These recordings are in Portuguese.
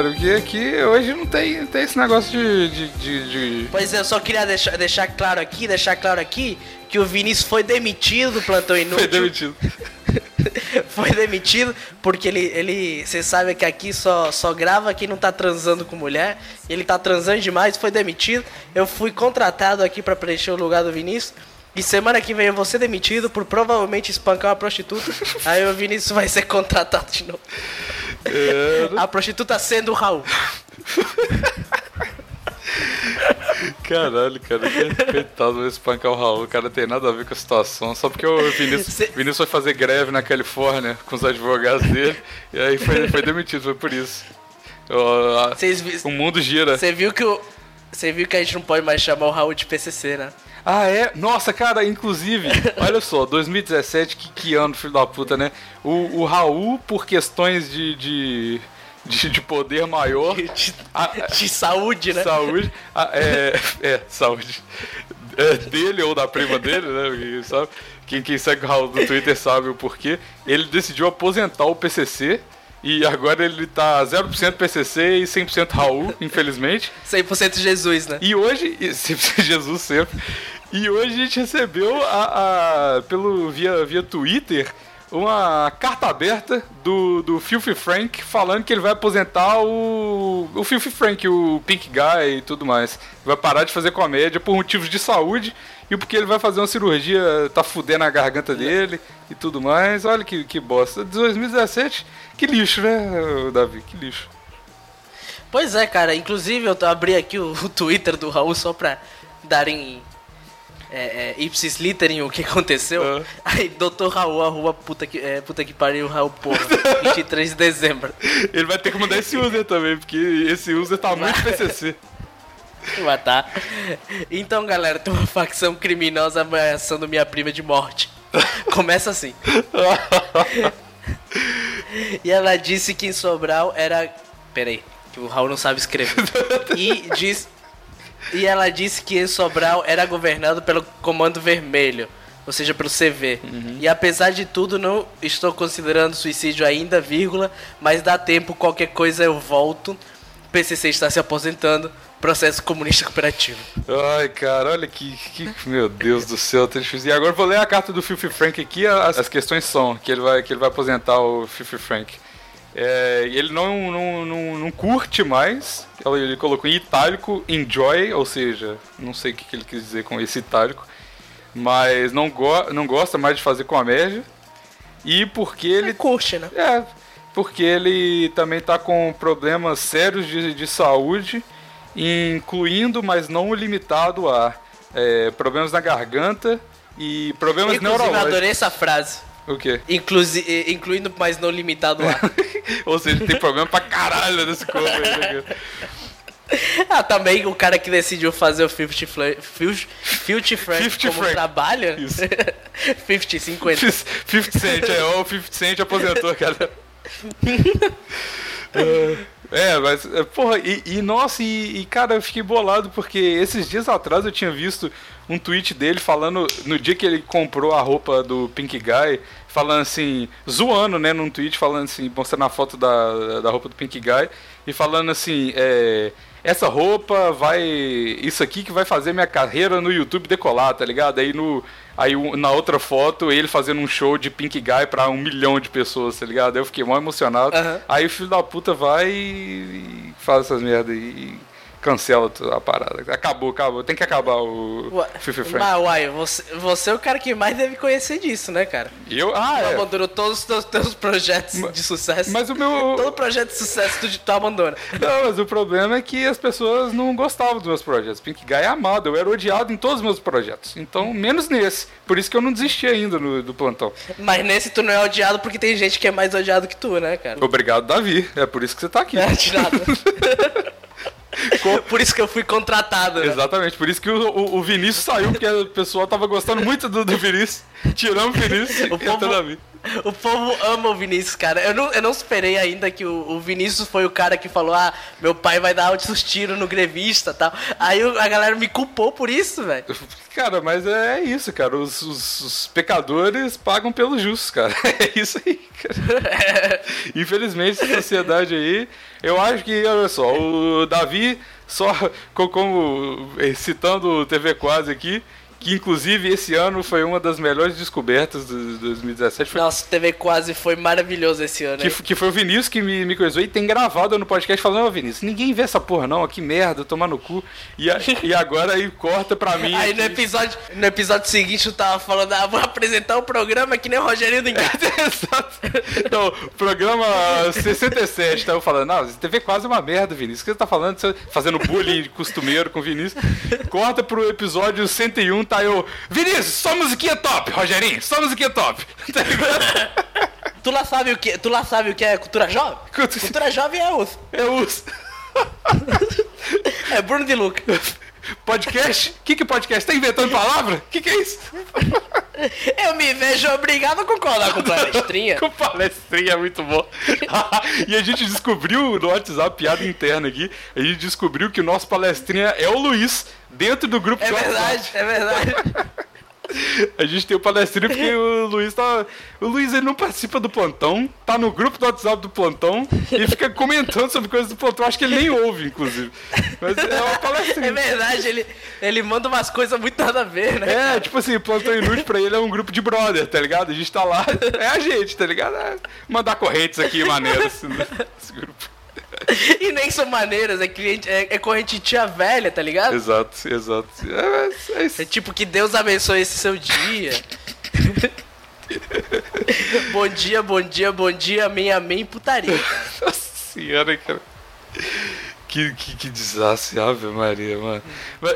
cara. Porque aqui hoje não tem, tem esse negócio de, de, de, de... Pois é, eu só queria deixar, deixar claro aqui, deixar claro aqui, que o Vinícius foi demitido do Plantão Inútil. Foi demitido. foi demitido porque ele, ele, você sabe que aqui só, só grava quem não tá transando com mulher. Ele tá transando demais, foi demitido. Eu fui contratado aqui para preencher o lugar do Vinícius. E semana que vem eu vou ser demitido por provavelmente espancar uma prostituta. Aí o Vinícius vai ser contratado de novo. É... A prostituta sendo o Raul. Caralho, cara, coitado, vai espancar o Raul. O cara tem nada a ver com a situação. Só porque o Vinícius, Cê... Vinícius foi fazer greve na Califórnia com os advogados dele. E aí foi, foi demitido, foi por isso. O, vi... o mundo gira. Você viu que o. Você viu que a gente não pode mais chamar o Raul de PCC, né? Ah, é? Nossa, cara, inclusive, olha só, 2017, que, que ano, filho da puta, né? O, o Raul, por questões de, de de, de poder maior. De, de, a, de saúde, né? Saúde. A, é, é, saúde. É, dele ou da prima dele, né? Sabe? Quem, quem segue o Raul do Twitter sabe o porquê. Ele decidiu aposentar o PCC. E agora ele tá 0% PCC e 100% Raul, infelizmente. 100% Jesus, né? E hoje, 100% Jesus sempre. E hoje a gente recebeu a, a, pelo via, via Twitter uma carta aberta do, do Filthy Frank falando que ele vai aposentar o, o Filthy Frank, o Pink Guy e tudo mais. Vai parar de fazer comédia por motivos de saúde e porque ele vai fazer uma cirurgia, tá fudendo a garganta dele e tudo mais. Olha que, que bosta. 2017, que lixo, né, Davi? Que lixo. Pois é, cara. Inclusive eu abri aqui o, o Twitter do Raul só pra darem é, é, ipsis literim o que aconteceu. Uh. Aí, Dr. Raul, arroba puta que, é, puta que pariu, Raul, porra. 23 de dezembro. Ele vai ter que mudar esse user também, porque esse user tá muito PCC. Mas tá. Então, galera, tem uma facção criminosa ameaçando minha prima de morte. Começa assim. e ela disse que em Sobral era. Peraí, que o Raul não sabe escrever. E diz e ela disse que Sobral era governado pelo Comando Vermelho, ou seja, pelo CV. Uhum. E apesar de tudo, não estou considerando suicídio ainda, vírgula, mas dá tempo, qualquer coisa eu volto. PCC está se aposentando. Processo Comunista Cooperativo. Ai, cara, olha que, que meu Deus do céu, tá difícil. E agora vou ler a carta do Fifi Frank aqui. As, as questões são que ele vai que ele vai aposentar o Fifi Frank. É, ele não, não, não, não, curte mais. Ele colocou em itálico enjoy, ou seja, não sei o que ele quis dizer com esse itálico, mas não, go não gosta mais de fazer comédia. E porque ele. É curte, né? É, porque ele também tá com problemas sérios de, de saúde, incluindo, mas não limitado a é, problemas na garganta e problemas Inclusive, neurológicos. Eu adorei essa frase. O quê? Inclusi incluindo, mas não limitado a. Ou seja, tem problema pra caralho nesse corpo aí. Né? Ah, também o cara que decidiu fazer o 50 Filthy Frank como Frank. trabalho. Isso. 50, 50. 50 Cent, é, o 50 Cent aposentou, cara. é, mas, é, porra, e, e nossa, e, e, cara, eu fiquei bolado porque esses dias atrás eu tinha visto um tweet dele falando, no dia que ele comprou a roupa do Pink Guy, falando assim, zoando, né, num tweet, falando assim, mostrando a foto da, da roupa do Pink Guy, e falando assim, é, essa roupa vai. Isso aqui que vai fazer minha carreira no YouTube decolar, tá ligado? Aí no. Aí na outra foto, ele fazendo um show de Pink Guy pra um milhão de pessoas, tá ligado? Eu fiquei mó emocionado. Uhum. Aí o filho da puta vai e faz essas merdas e cancela a parada. Acabou, acabou. Tem que acabar o FIFA Friends. Mas, uai, você, você é o cara que mais deve conhecer disso, né, cara? Eu? Ah, é. abandonou todos os teus, teus projetos mas, de sucesso. Mas o meu... Todo projeto de sucesso tu, tu abandona. Não, mas o problema é que as pessoas não gostavam dos meus projetos. Pink Guy é amado. Eu era odiado em todos os meus projetos. Então, menos nesse. Por isso que eu não desisti ainda no, do plantão. Mas nesse tu não é odiado porque tem gente que é mais odiado que tu, né, cara? Obrigado, Davi. É por isso que você tá aqui. É, de nada. por isso que eu fui contratado. Né? Exatamente, por isso que o, o, o, Vinícius saiu, porque o pessoal tava gostando muito do, do Vinícius. Tiramos o Vinícius o povo, O povo ama o Vinícius, cara. Eu não, eu não esperei ainda que o, o Vinícius foi o cara que falou: ah, meu pai vai dar altos tiros no grevista e tal. Aí a galera me culpou por isso, velho. Cara, mas é isso, cara. Os, os, os, pecadores pagam pelos justos, cara. É isso aí, cara. Infelizmente, essa sociedade aí. Eu acho que, olha só, o Davi, só como citando o TV Quase aqui, que inclusive esse ano foi uma das melhores descobertas de 2017. Foi... Nossa, TV quase foi maravilhoso esse ano. Que, que, foi o Vinícius que me, me coisou e tem gravado no podcast falando, ô oh, Vinícius, ninguém vê essa porra não, que merda, tomar no cu. E, a, e agora aí corta pra mim. Aí no episódio, no episódio seguinte eu tava falando, ah, vou apresentar o um programa que nem o Rogerinho do Exato. Então, programa 67, tava falando, não, TV quase é uma merda, Vinícius. O que você tá falando? Você fazendo bullying costumeiro com o Vinícius. Corta pro episódio 101 tá eu. Vinícius, só musiquinha top, Rogerinho, só musiquinha top. Tá ligado? tu lá sabe o que, tu lá sabe o que é cultura jovem? Cultura jovem é uso. É uso. é Bruno de Luca. Podcast? O que, que podcast? Tá inventando palavra? O que, que é isso? Eu me vejo obrigado a concordar com palestrinha. com palestrinha, é muito bom. e a gente descobriu no WhatsApp, piada interna aqui, a gente descobriu que o nosso palestrinha é o Luiz, dentro do grupo É verdade, é verdade. A gente tem o palestrinho porque o Luiz tá. O Luiz ele não participa do plantão, tá no grupo do WhatsApp do plantão e fica comentando sobre coisas do plantão. Acho que ele nem ouve, inclusive. Mas é uma palestrinha. É verdade, ele, ele manda umas coisas muito nada a ver, né? É, tipo assim, plantão inútil pra ele é um grupo de brother, tá ligado? A gente tá lá, é a gente, tá ligado? É mandar correntes aqui maneiras assim, nesse grupo. e nem são maneiras, é, cliente, é, é corrente tia velha, tá ligado? Exato, exato. É, é, é tipo que Deus abençoe esse seu dia. bom dia, bom dia, bom dia, amém, amém, putaria. Nossa senhora, cara. Que, que, que, desastre, Ave Maria, mano.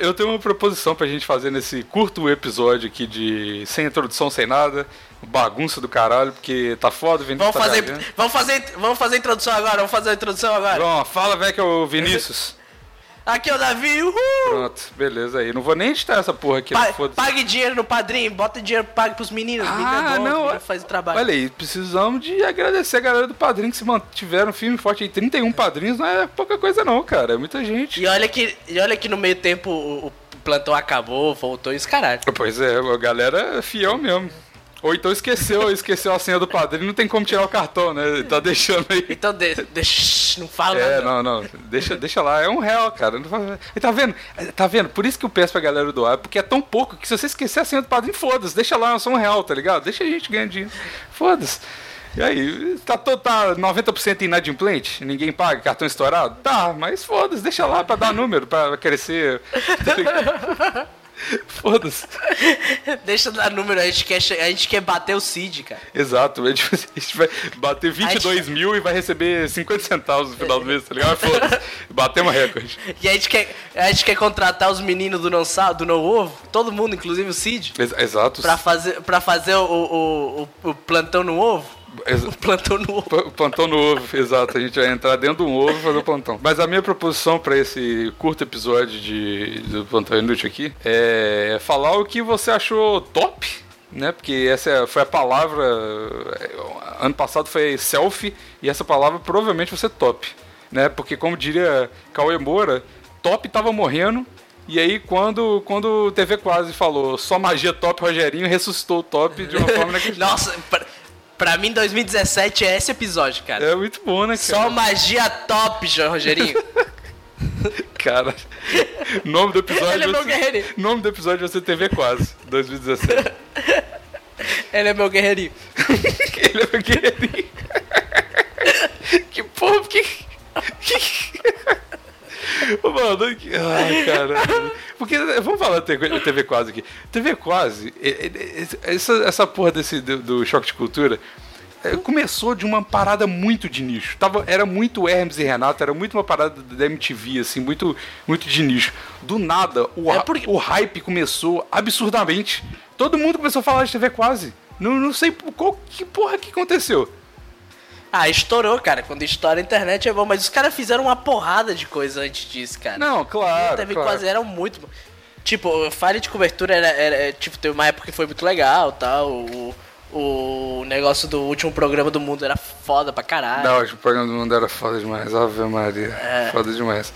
Eu tenho uma proposição pra gente fazer nesse curto episódio aqui de sem introdução, sem nada. Bagunça do caralho, porque tá foda, Vinícius. Vamos, tá fazer, vamos, fazer, vamos fazer a introdução agora, vamos fazer a introdução agora. Pronto, fala, velho, que é o Vinícius. Aqui é o Davi, uhul! Pronto, beleza aí. Não vou nem editar essa porra aqui. Pa pague dinheiro no padrinho, bota dinheiro, pague pros meninos. Ah, não, não faz o trabalho. Olha aí, precisamos de agradecer a galera do padrinho que se mantiveram firme forte aí. 31 padrinhos não é pouca coisa não, cara. É muita gente. E olha que, e olha que no meio tempo o, o plantão acabou, voltou e os caralho. Pois é, a galera é fiel mesmo. Ou então esqueceu, esqueceu a senha do padrinho, não tem como tirar o cartão, né? Ele tá deixando aí. Então de, deixa, não fala É, não, não. Deixa, deixa lá, é um real, cara. E tá vendo? Tá vendo? Por isso que eu peço pra galera doar, porque é tão pouco que se você esquecer a senha do padrinho, foda-se, deixa lá, é só um real, tá ligado? Deixa a gente ganhar dinheiro. Foda-se. E aí, tá, tá 90% inadimplente? Ninguém paga? Cartão estourado? Tá, mas foda-se, deixa lá pra dar número, pra crescer. Foda-se. Deixa dar número, a gente, quer, a gente quer bater o CID, cara. Exato, a gente, a gente vai bater 22 gente... mil e vai receber 50 centavos no final do mês, tá ligado? Foda-se. Batemos recorde. E a gente, quer, a gente quer contratar os meninos do não, do não ovo, todo mundo, inclusive o CID. Ex exato. Pra fazer, pra fazer o, o, o, o plantão no ovo. O plantão no ovo. Plantão no ovo, exato. A gente vai entrar dentro de um ovo e fazer o plantão. Mas a minha proposição para esse curto episódio de, do Plantão Inútil aqui é falar o que você achou top, né? Porque essa foi a palavra. Ano passado foi selfie e essa palavra provavelmente vai ser top, né? Porque, como diria Cauê Moura, top tava morrendo e aí, quando, quando o TV Quase falou só magia top, Rogerinho ressuscitou o top de uma forma inacreditável. Nossa, Pra mim, 2017 é esse episódio, cara. É muito bom, né, cara? Só magia top, João Rogerinho. cara, nome do episódio. Ele é meu guerreirinho. Nome do episódio vai ser TV Quase, 2017. Ele é meu guerreirinho. Ele é meu guerreirinho. que porra, que. que... Mano, ai, cara. Porque, vamos falar da TV Quase aqui. TV Quase, essa, essa porra desse, do, do choque de cultura é, começou de uma parada muito de nicho. Tava, era muito Hermes e Renato, era muito uma parada da MTV, assim, muito, muito de nicho. Do nada, o, é porque... o hype começou absurdamente. Todo mundo começou a falar de TV Quase. Não, não sei qual, que porra que aconteceu. Ah, estourou, cara. Quando estoura a internet é bom, mas os caras fizeram uma porrada de coisa antes disso, cara. Não, claro. Teve claro. quase, eram muito. Tipo, falha de cobertura era, era, Tipo, teve uma época que foi muito legal tal. O, o negócio do último programa do mundo era foda pra caralho. Não, o programa do mundo era foda demais, Ave Maria. É. Foda demais.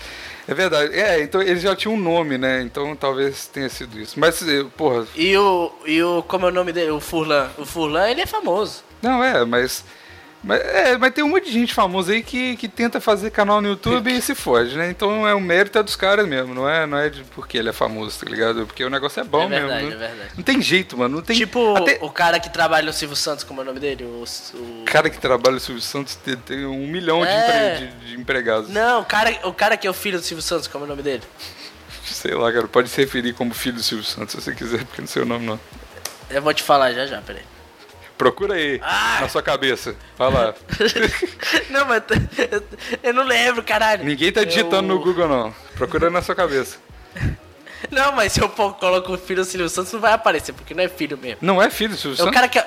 É verdade. É, então ele já tinha um nome, né? Então talvez tenha sido isso. Mas, eh, porra. E o, e o. Como é o nome dele? O Furlan. O Furlan, ele é famoso. Não, é, mas. Mas, é, mas tem um monte de gente famosa aí que, que tenta fazer canal no YouTube e se foge, né? Então é o mérito é dos caras mesmo, não é, não é de porque ele é famoso, tá ligado? Porque o negócio é bom é verdade, mesmo. né? é verdade. Não tem jeito, mano. Não tem, Tipo até o cara que trabalha no Silvio Santos, como é o nome dele? O. o- cara que trabalha no Silvio Santos tem, tem um milhão de, É. empre- de- de empregados. Não, o cara, o cara que é o filho do Silvio Santos, como é o nome dele? Sei lá, cara. Pode se referir como filho do Silvio Santos se você quiser, porque não sei o nome não. Eu vou te falar já já, peraí. Procura aí, Ah! na sua cabeça. Vai lá. não, mas eu não lembro, caralho. Ninguém tá digitando Eu- no Google, não. Procura na sua cabeça. Não, mas se eu coloco o filho do Silvio Santos, não vai aparecer, porque não é filho mesmo. Não é filho do Silvio É o Santos? cara que.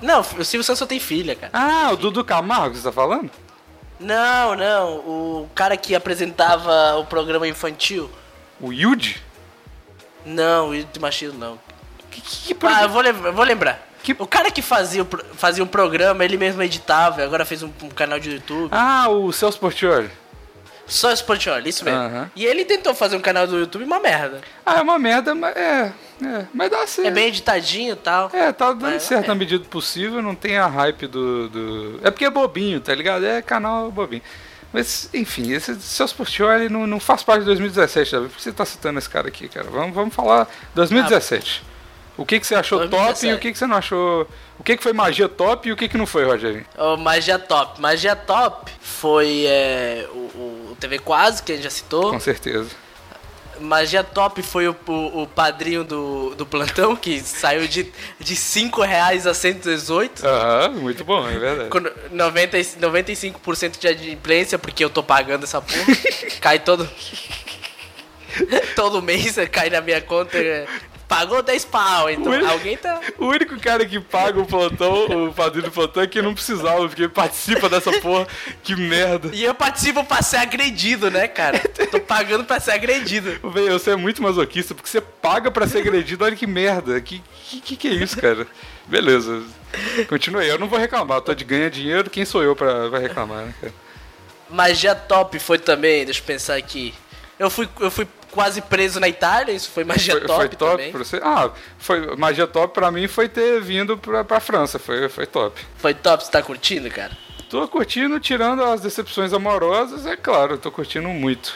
Não, o Silvio Santos só tem filha, cara. Ah, o Dudu Camargo que você tá falando? Não, não. O cara que apresentava o programa infantil. O Yuji? Não, o de machismo não. Que, que, que Ah, eu vou, eu vou lembrar. Que- O cara que fazia, fazia um programa, ele mesmo editava, agora fez um, um canal de YouTube. Ah, o Celso Portioli. Só Sportioli, isso mesmo. E ele tentou fazer um canal do YouTube, uma merda. Ah, é uma merda, mas é. É, mas dá certo. É bem editadinho e tal. É, tá dando Mas, certo é. na medida do possível, não tem a hype do, do. É porque é bobinho, tá ligado? É canal bobinho. Mas, enfim, esse Celso Portioli não, não faz parte de 2017, Davi. Por que você tá citando esse cara aqui, cara? Vamos, vamos falar 2017. O que, que você achou top 2017. e o que, que você não achou. O que, que foi magia top e o que, que não foi, Rogerinho? O Magia Top. Magia Top foi é, o, o TV Quase, que a gente já citou. Com certeza. Magia Top foi o, o, o padrinho do, do plantão, que saiu de, de 5 reais a 118. Aham, muito bom, é verdade. Com 90, e- 95% de adimplência, porque eu tô pagando essa porra. cai todo. todo mês cai na minha conta. Pagou 10 pau, então alguém tá. O único cara que paga o plantão, o padrinho do plantão, é quem não precisava, porque participa dessa porra. Que merda. E eu participo pra ser agredido, né, cara? Tô pagando pra ser agredido. Véi, você é muito masoquista, porque você paga pra ser agredido, olha que merda. Que que, que, que é isso, cara? Beleza. Continue, eu não vou reclamar. Tô de ganhar dinheiro, quem sou eu pra vai reclamar, né, cara? Magia Top foi também, deixa eu pensar aqui. Eu fui, eu fui quase preso na Itália, isso foi magia Foi, top, foi top também. pra você? Ah, foi, magia top pra mim foi ter vindo pra, pra França, foi, foi top. Foi top, você tá curtindo, cara? Tô curtindo, tirando as decepções amorosas, é claro, tô curtindo muito.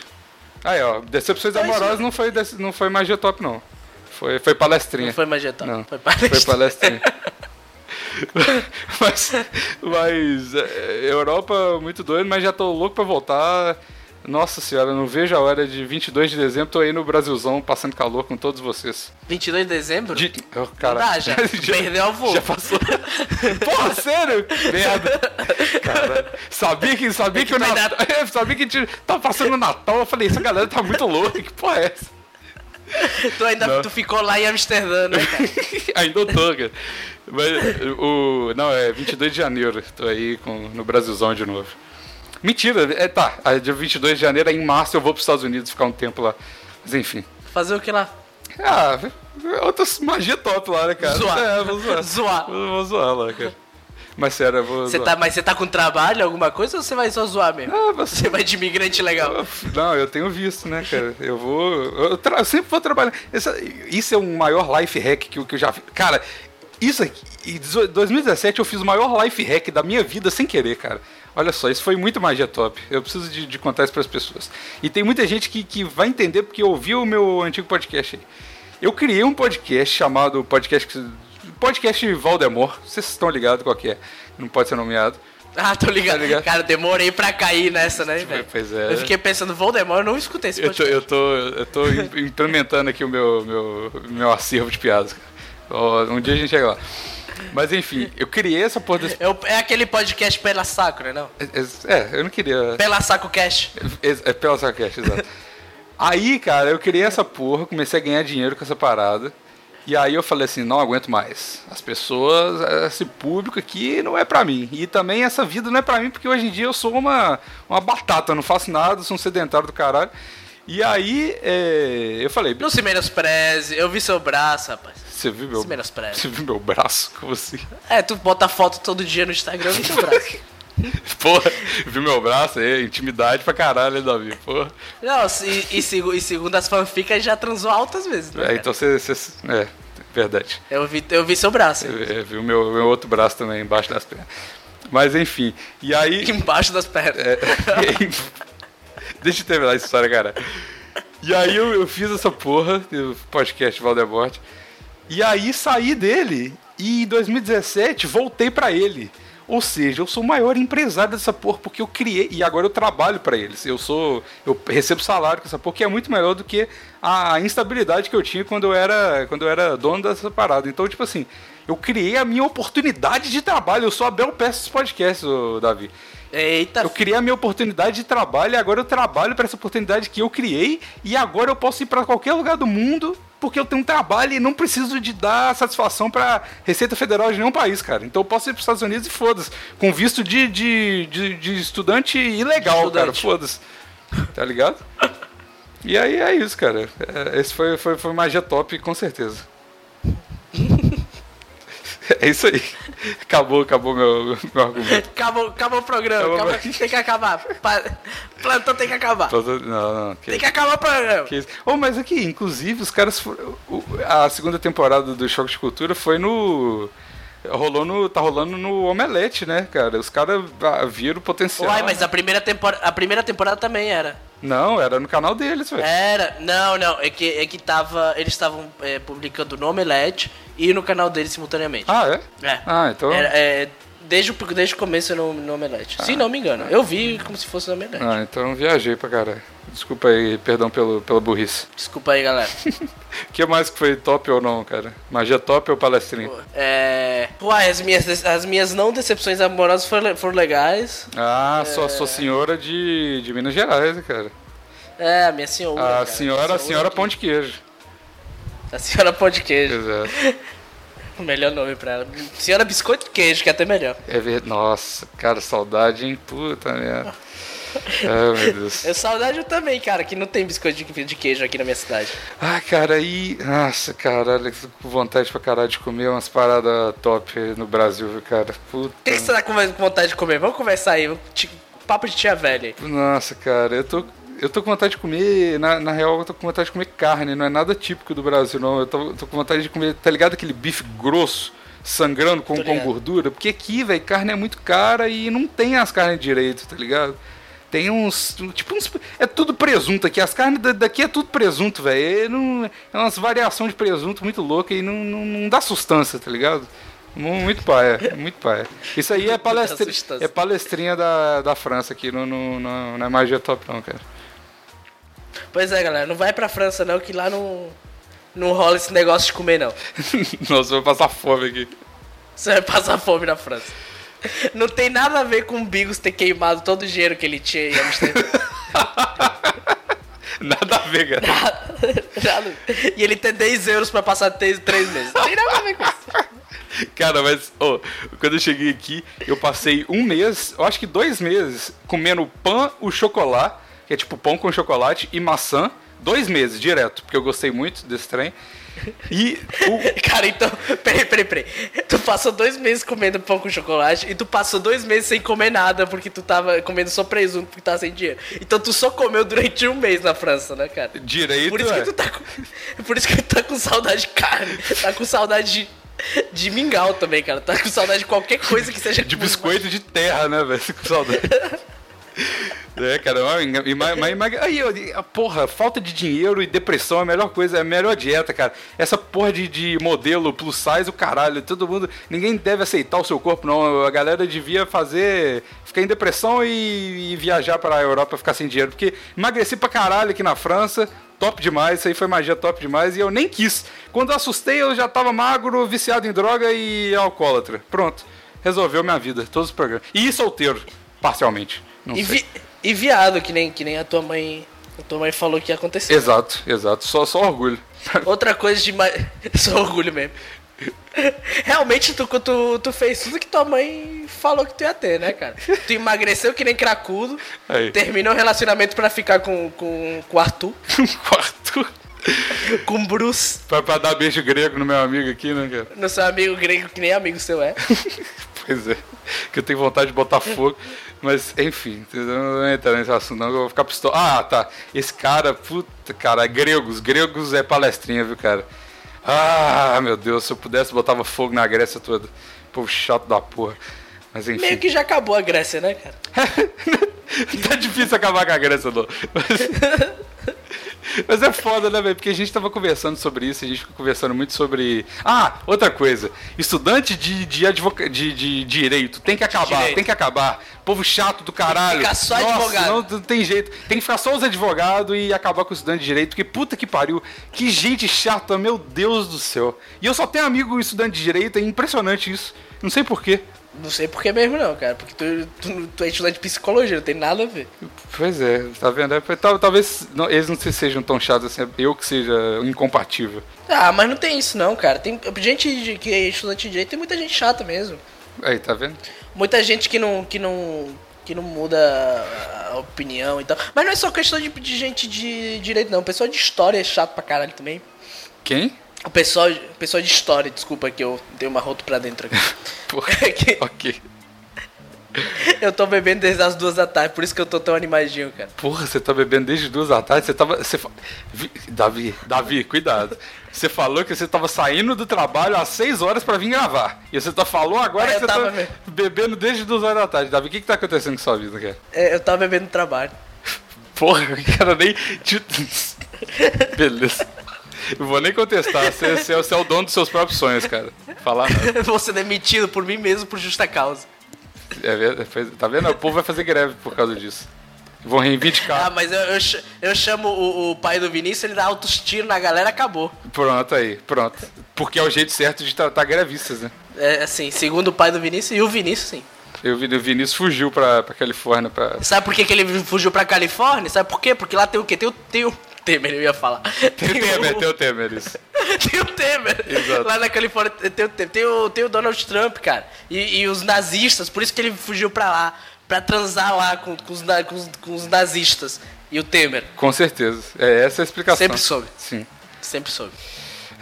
Aí, ó, decepções Então, amorosas não foi, não foi magia top, não. Foi, foi palestrinha. Não foi magia top, Não, foi foi palestra. palestrinha. mas, mas é, Europa muito doido, mas já tô louco pra voltar. Nossa senhora, não vejo a hora de 22 de dezembro, tô aí no Brasilzão passando calor com todos vocês. 22 de dezembro? De... Oh, cara, Não dá, já. Perdeu o voo. Já passou. Porra, sério? Merda. Cara, sabia que, sabia que, o vai Natal. É, sabia que a gente tava passando o Natal. Eu falei, essa galera tá muito louca. Que porra é essa? Tu ainda Não. tu ficou lá em Amsterdã, né, cara? Ainda tô, cara. Mas o. Não, é 22 de janeiro. Tô aí com, no Brasilzão de novo. Mentira, é tá. A dia 22 de janeiro, em março eu vou pros Estados Unidos ficar um tempo lá. Mas enfim. Fazer o que lá? Ah, outras magia top lá, né, cara? Zoar. É, vou zoar. Zoar. Vou, vou zoar lá, cara. Mas sério, eu vou Você zoar. tá, mas você tá com trabalho, alguma coisa, ou você vai só zoar mesmo? Ah, você... Você vai de imigrante legal. Não, eu tenho visto, né, cara? Eu vou. Eu, tra- eu sempre vou trabalhar. Essa- isso é um maior life hack que, eu- que eu já fiz. Cara, isso aqui. Em 2017 eu fiz o maior life hack da minha vida sem querer, cara. Olha só, isso foi muito magia top. Eu preciso de, de contar isso para as pessoas. E tem muita gente que, que vai entender porque ouviu o meu antigo podcast aí. Eu criei um podcast chamado Podcast. Podcast Valdemor. Vocês estão ligados qual que é? Não pode ser nomeado. Ah, tô ligado. Tá ligado? Cara, demorei pra cair nessa, né, velho? Pois é. Eu fiquei pensando, Voldemort, eu não escutei esse Eu tô, podcast. eu tô, eu tô im- implementando aqui o meu, meu, meu acervo de piadas. Um dia a gente chega lá. Mas enfim, eu criei essa porra desse. É, o- é aquele podcast Pela Saco, né, não? É, é, eu não queria. Pela Saco Cash. É, é pela Sacast, exato. Aí, cara, eu criei essa porra, comecei a ganhar dinheiro com essa parada. E aí eu falei assim, não aguento mais. As pessoas, esse público aqui não é pra mim. E também essa vida não é pra mim, porque hoje em dia eu sou uma, uma batata, eu não faço nada, sou um sedentário do caralho. E aí, é, eu falei. Não se menospreze, eu vi seu braço, rapaz. Você viu meu, se menospreze. você viu meu braço? Como assim? É, tu bota foto todo dia no Instagram, vi seu braço. Porra, viu meu braço? É intimidade pra caralho, hein, Davi? Porra. Não, e, e, e segundo as fanficas, já transou altas vezes, né? É, então você. você- É, verdade. eu, vi, eu vi seu braço. É, viu meu, meu outro braço também embaixo das pernas. Mas enfim. E aí. Embaixo das pernas. É, Deixa eu terminar essa história, cara. E aí eu, eu fiz essa porra do podcast Valdemort. E aí saí dele e em 2017 voltei pra ele. Ou seja, eu sou o maior empresário dessa porra porque eu criei e agora eu trabalho pra eles. Eu sou, eu recebo salário com essa porra que é muito melhor do que a instabilidade que eu tinha quando eu era, quando eu era dono dessa parada. Então, tipo assim, eu criei a minha oportunidade de trabalho. Eu sou a Bel Peças Podcast, Davi. Eita, Eu criei a minha oportunidade de trabalho e agora eu trabalho para essa oportunidade que eu criei e agora eu posso ir para qualquer lugar do mundo porque eu tenho um trabalho e não preciso de dar satisfação para Receita Federal de nenhum país, cara. Então eu posso ir para os Estados Unidos e foda-se, com visto de, de, de, de estudante ilegal, Estudante. cara, foda-se. Tá ligado? E aí é isso, cara. É, Esse foi, foi, foi magia top, com certeza. É isso aí. Acabou, acabou meu, meu argumento. acabou, acabou o programa. Acabou. acabou- tem que acabar. Plantão tem que acabar. Todo- Não, não. que- Tem que acabar o programa. Que. Oh, mas aqui, inclusive, os caras. A segunda temporada do Choque de Cultura foi no. Rolou no. Tá rolando no Omelete, né, cara? Os caras ah, viram o potencial. Uai, mas a primeira, temporada, a primeira temporada também era. Não, era no canal deles, velho. Era. Não, não. É que, é que tava. Eles estavam é, publicando no Omelete e no canal deles simultaneamente. Ah, é? É. Ah, então. Era, é, desde, o, desde o começo no, no Omelete. Se não me engano. Eu vi como se fosse no Omelete. Ah, então viajei pra caralho. Desculpa aí, perdão pelo, pela burrice. Desculpa aí, galera. O que mais que foi top ou não, cara? Magia top ou palestrinha? É. Uai, as minhas, as minhas não decepções amorosas foram, foram legais. Ah, É. sou, sou senhora de, de Minas Gerais, cara. É, a minha senhora. A cara. senhora, a senhora pão de queijo. A senhora pão de queijo. Exato. O melhor nome pra ela. Senhora biscoito de queijo, que é até melhor. É verdade. Nossa, cara, saudade, hein? Puta merda. Ai, meu Deus. Eu saudade eu também, cara, que não tem biscoito de, queijo aqui na minha cidade. Ah, cara, aí. Nossa, caralho, eu tô com vontade pra caralho de comer umas paradas top no Brasil, viu, cara. Puta. O que, que você tá com vontade de comer? Vamos conversar aí. Papo de tia velha. Nossa, cara, eu tô. Eu tô com vontade de comer, na, na real, eu tô com vontade de comer carne, não é nada típico do Brasil, não. Eu tô, tô com vontade de comer, tá ligado? Aquele bife grosso, sangrando com, com gordura. Porque aqui, velho, carne é muito cara e não tem as carnes direito, tá ligado? Tem uns. Tipo, uns, é tudo presunto aqui. As carnes da- daqui é tudo presunto, velho. É, é umas variações de presunto muito louca e não, não, não dá sustância, tá ligado? Mu- Muito paia, muito paia. Isso aí é, palestri, é palestrinha da, da França aqui, não, não, não, não é magia top, não, cara. Pois é, galera, não vai pra França não, que lá não, não rola esse negócio de comer não. Nossa, eu vou passar fome aqui. Você vai passar fome na França. Não tem nada a ver com o Bigos ter queimado todo o dinheiro que ele tinha em Amsterdã. Nada a ver, cara. Nada. e ele ter 10 euros pra passar 3, meses. Não tem nada a ver com isso. Cara, mas ô, quando eu cheguei aqui, eu passei um mês, eu acho que dois meses, comendo pão, o chocolate, que é tipo pão com chocolate e maçã. Dois meses direto, porque eu gostei muito desse trem. E o, Cara, então, peraí, peraí, peraí. Tu passou dois meses comendo pão com chocolate e tu passou dois meses sem comer nada porque tu tava comendo só presunto porque tava sem dinheiro. Então tu só comeu durante um mês na França, né, cara? direito, Por isso que é. tu tá com, por isso que tu tá com saudade de carne. Tá com saudade de, de mingau também, cara. Tá com saudade de qualquer coisa que seja de biscoito de terra, né, velho? Com saudade. É, cara, e mais, mais, mais, aí, eu- a porra, falta de dinheiro e depressão é a melhor coisa, é a melhor dieta, cara. Essa porra de, de modelo plus size, o caralho, todo mundo, ninguém deve aceitar o seu corpo, não. A galera devia fazer, ficar em depressão e, e viajar para a Europa ficar sem dinheiro, porque emagreci pra caralho aqui na França, top demais, isso aí foi magia top demais e eu nem quis. Quando eu assustei, eu já tava magro, viciado em droga e alcoólatra. Pronto, resolveu minha vida, todos os programas. E solteiro, parcialmente. Não E, sei. vi- e viado, que nem, que nem a tua mãe. A tua mãe falou que ia acontecer. Exato, exato. Só, só orgulho. Outra coisa de mais. Só orgulho mesmo. Realmente, tu, tu, tu fez tudo que tua mãe falou que tu ia ter, né, cara? Tu emagreceu que nem cracudo, Aí. terminou o relacionamento pra ficar com, com, com o Arthur, Quarto. com o Bruce, Pra, pra dar beijo grego no meu amigo aqui, né, cara? no seu amigo grego que nem amigo seu é. Pois é. Que eu tenho vontade de botar fogo. Mas, enfim, não vou entrar nesse assunto, não, eu vou ficar pistola. Ah, tá. Esse cara, puta, cara, gregos. Gregos é palestrinha, viu, cara? Ah, meu Deus, se eu pudesse, botava fogo na Grécia toda. Povo chato da porra. Mas enfim. Meio que já acabou a Grécia, né, cara? tá difícil acabar com a Grécia, não. Mas, mas é foda, né, velho? Porque a gente tava conversando sobre isso, a gente ficou conversando muito sobre. Ah, outra coisa. Estudante de, de, advoca... de, de direito tem que acabar, Direito. tem que acabar. Povo chato do caralho. ficar só Nossa, advogado. Não, não tem jeito. Tem que ficar só os advogados e acabar com o estudante de direito. Porque puta que pariu. Que gente chata, meu Deus do céu. E eu só tenho amigo estudante de direito, é impressionante isso. Não sei porquê. Não sei por que mesmo não, cara. Porque tu, tu, tu é estudante de psicologia, não tem nada a ver. Pois é, tá vendo? É, tal- talvez não- eles não se- sejam tão chatos assim, eu que seja incompatível. Ah, mas não tem isso não, cara. Tem gente de- que é estudante de direito, tem muita gente chata mesmo. Aí, tá vendo? Muita gente que não, que não, que não muda a opinião e tal. Mas não é só questão de, de gente de direito, não. O pessoal de história é chato pra caralho também. Quem? O pessoal, o pessoal de história, desculpa que eu dei uma rota pra dentro aqui. Porra. Que- ok. eu tô bebendo desde as duas da tarde, por isso que eu tô tão animadinho, cara. Porra, você tá bebendo desde duas da tarde, você tava. Você, Davi, Davi, cuidado. Você falou que você tava saindo do trabalho às 6 horas pra vir gravar. E você tá falou agora Ah, que você tava tá mesmo. bebendo desde duas horas da tarde. Davi, o que que tá acontecendo com sua vida, cara? É, eu tava bebendo no trabalho. Porra, cara nem. Beleza. Eu vou nem contestar. Você, você é- você é o dono dos seus próprios sonhos, cara. Falar nada. Eu vou ser demitido por mim mesmo por justa causa. É verdade, pois- tá vendo? O povo vai fazer greve por causa disso. Vão reivindicar. Ah, mas eu, eu, eu chamo o, o pai do Vinícius, ele dá altos tiros na galera, acabou. Pronto aí, pronto. Porque é o jeito certo de tratar grevistas, né? É assim, segundo o pai do Vinícius e o Vinícius, sim. Eu o Vinícius fugiu pra, pra Califórnia pra. Sabe por que, que ele fugiu pra Califórnia? Sabe por quê? Porque lá tem o quê? Tem o, tem o Temer, eu ia falar. Tem o Temer, tem o Temer, isso. Tem o Temer. Exato. Lá na Califórnia tem o Temer. Tem o, tem o Donald Trump, cara. E, e os nazistas, por isso que ele fugiu pra lá. Pra transar lá com, com, os, com os- com os nazistas. E o Temer. Com certeza. É essa a explicação. Sempre soube. Sim. Sempre soube.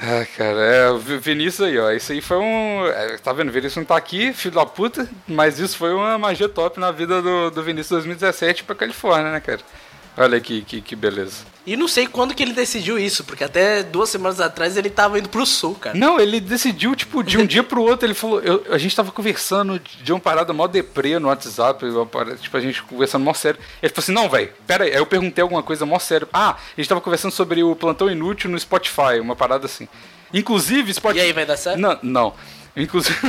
Ah, cara, é, Vinícius aí, ó. Isso aí foi um. é, tá vendo? O Vinícius não tá aqui, filho da puta, mas isso foi uma magia top na vida do, do Vinícius 2017 pra Califórnia, né, cara? Olha que, que, que beleza. E não sei quando que ele decidiu isso, porque até duas semanas atrás ele tava indo pro sul, cara. Não, ele decidiu, tipo, de um dia pro outro, ele falou. eu- a gente tava conversando de uma parada mó deprê no WhatsApp, tipo, a gente conversando mó sério. Ele falou assim: não, velho, pera aí. Aí eu perguntei alguma coisa mó sério. Ah, a gente tava conversando sobre o plantão inútil no Spotify, uma parada assim. Inclusive, Spotify. E aí, vai dar certo? Não, não. Inclusive.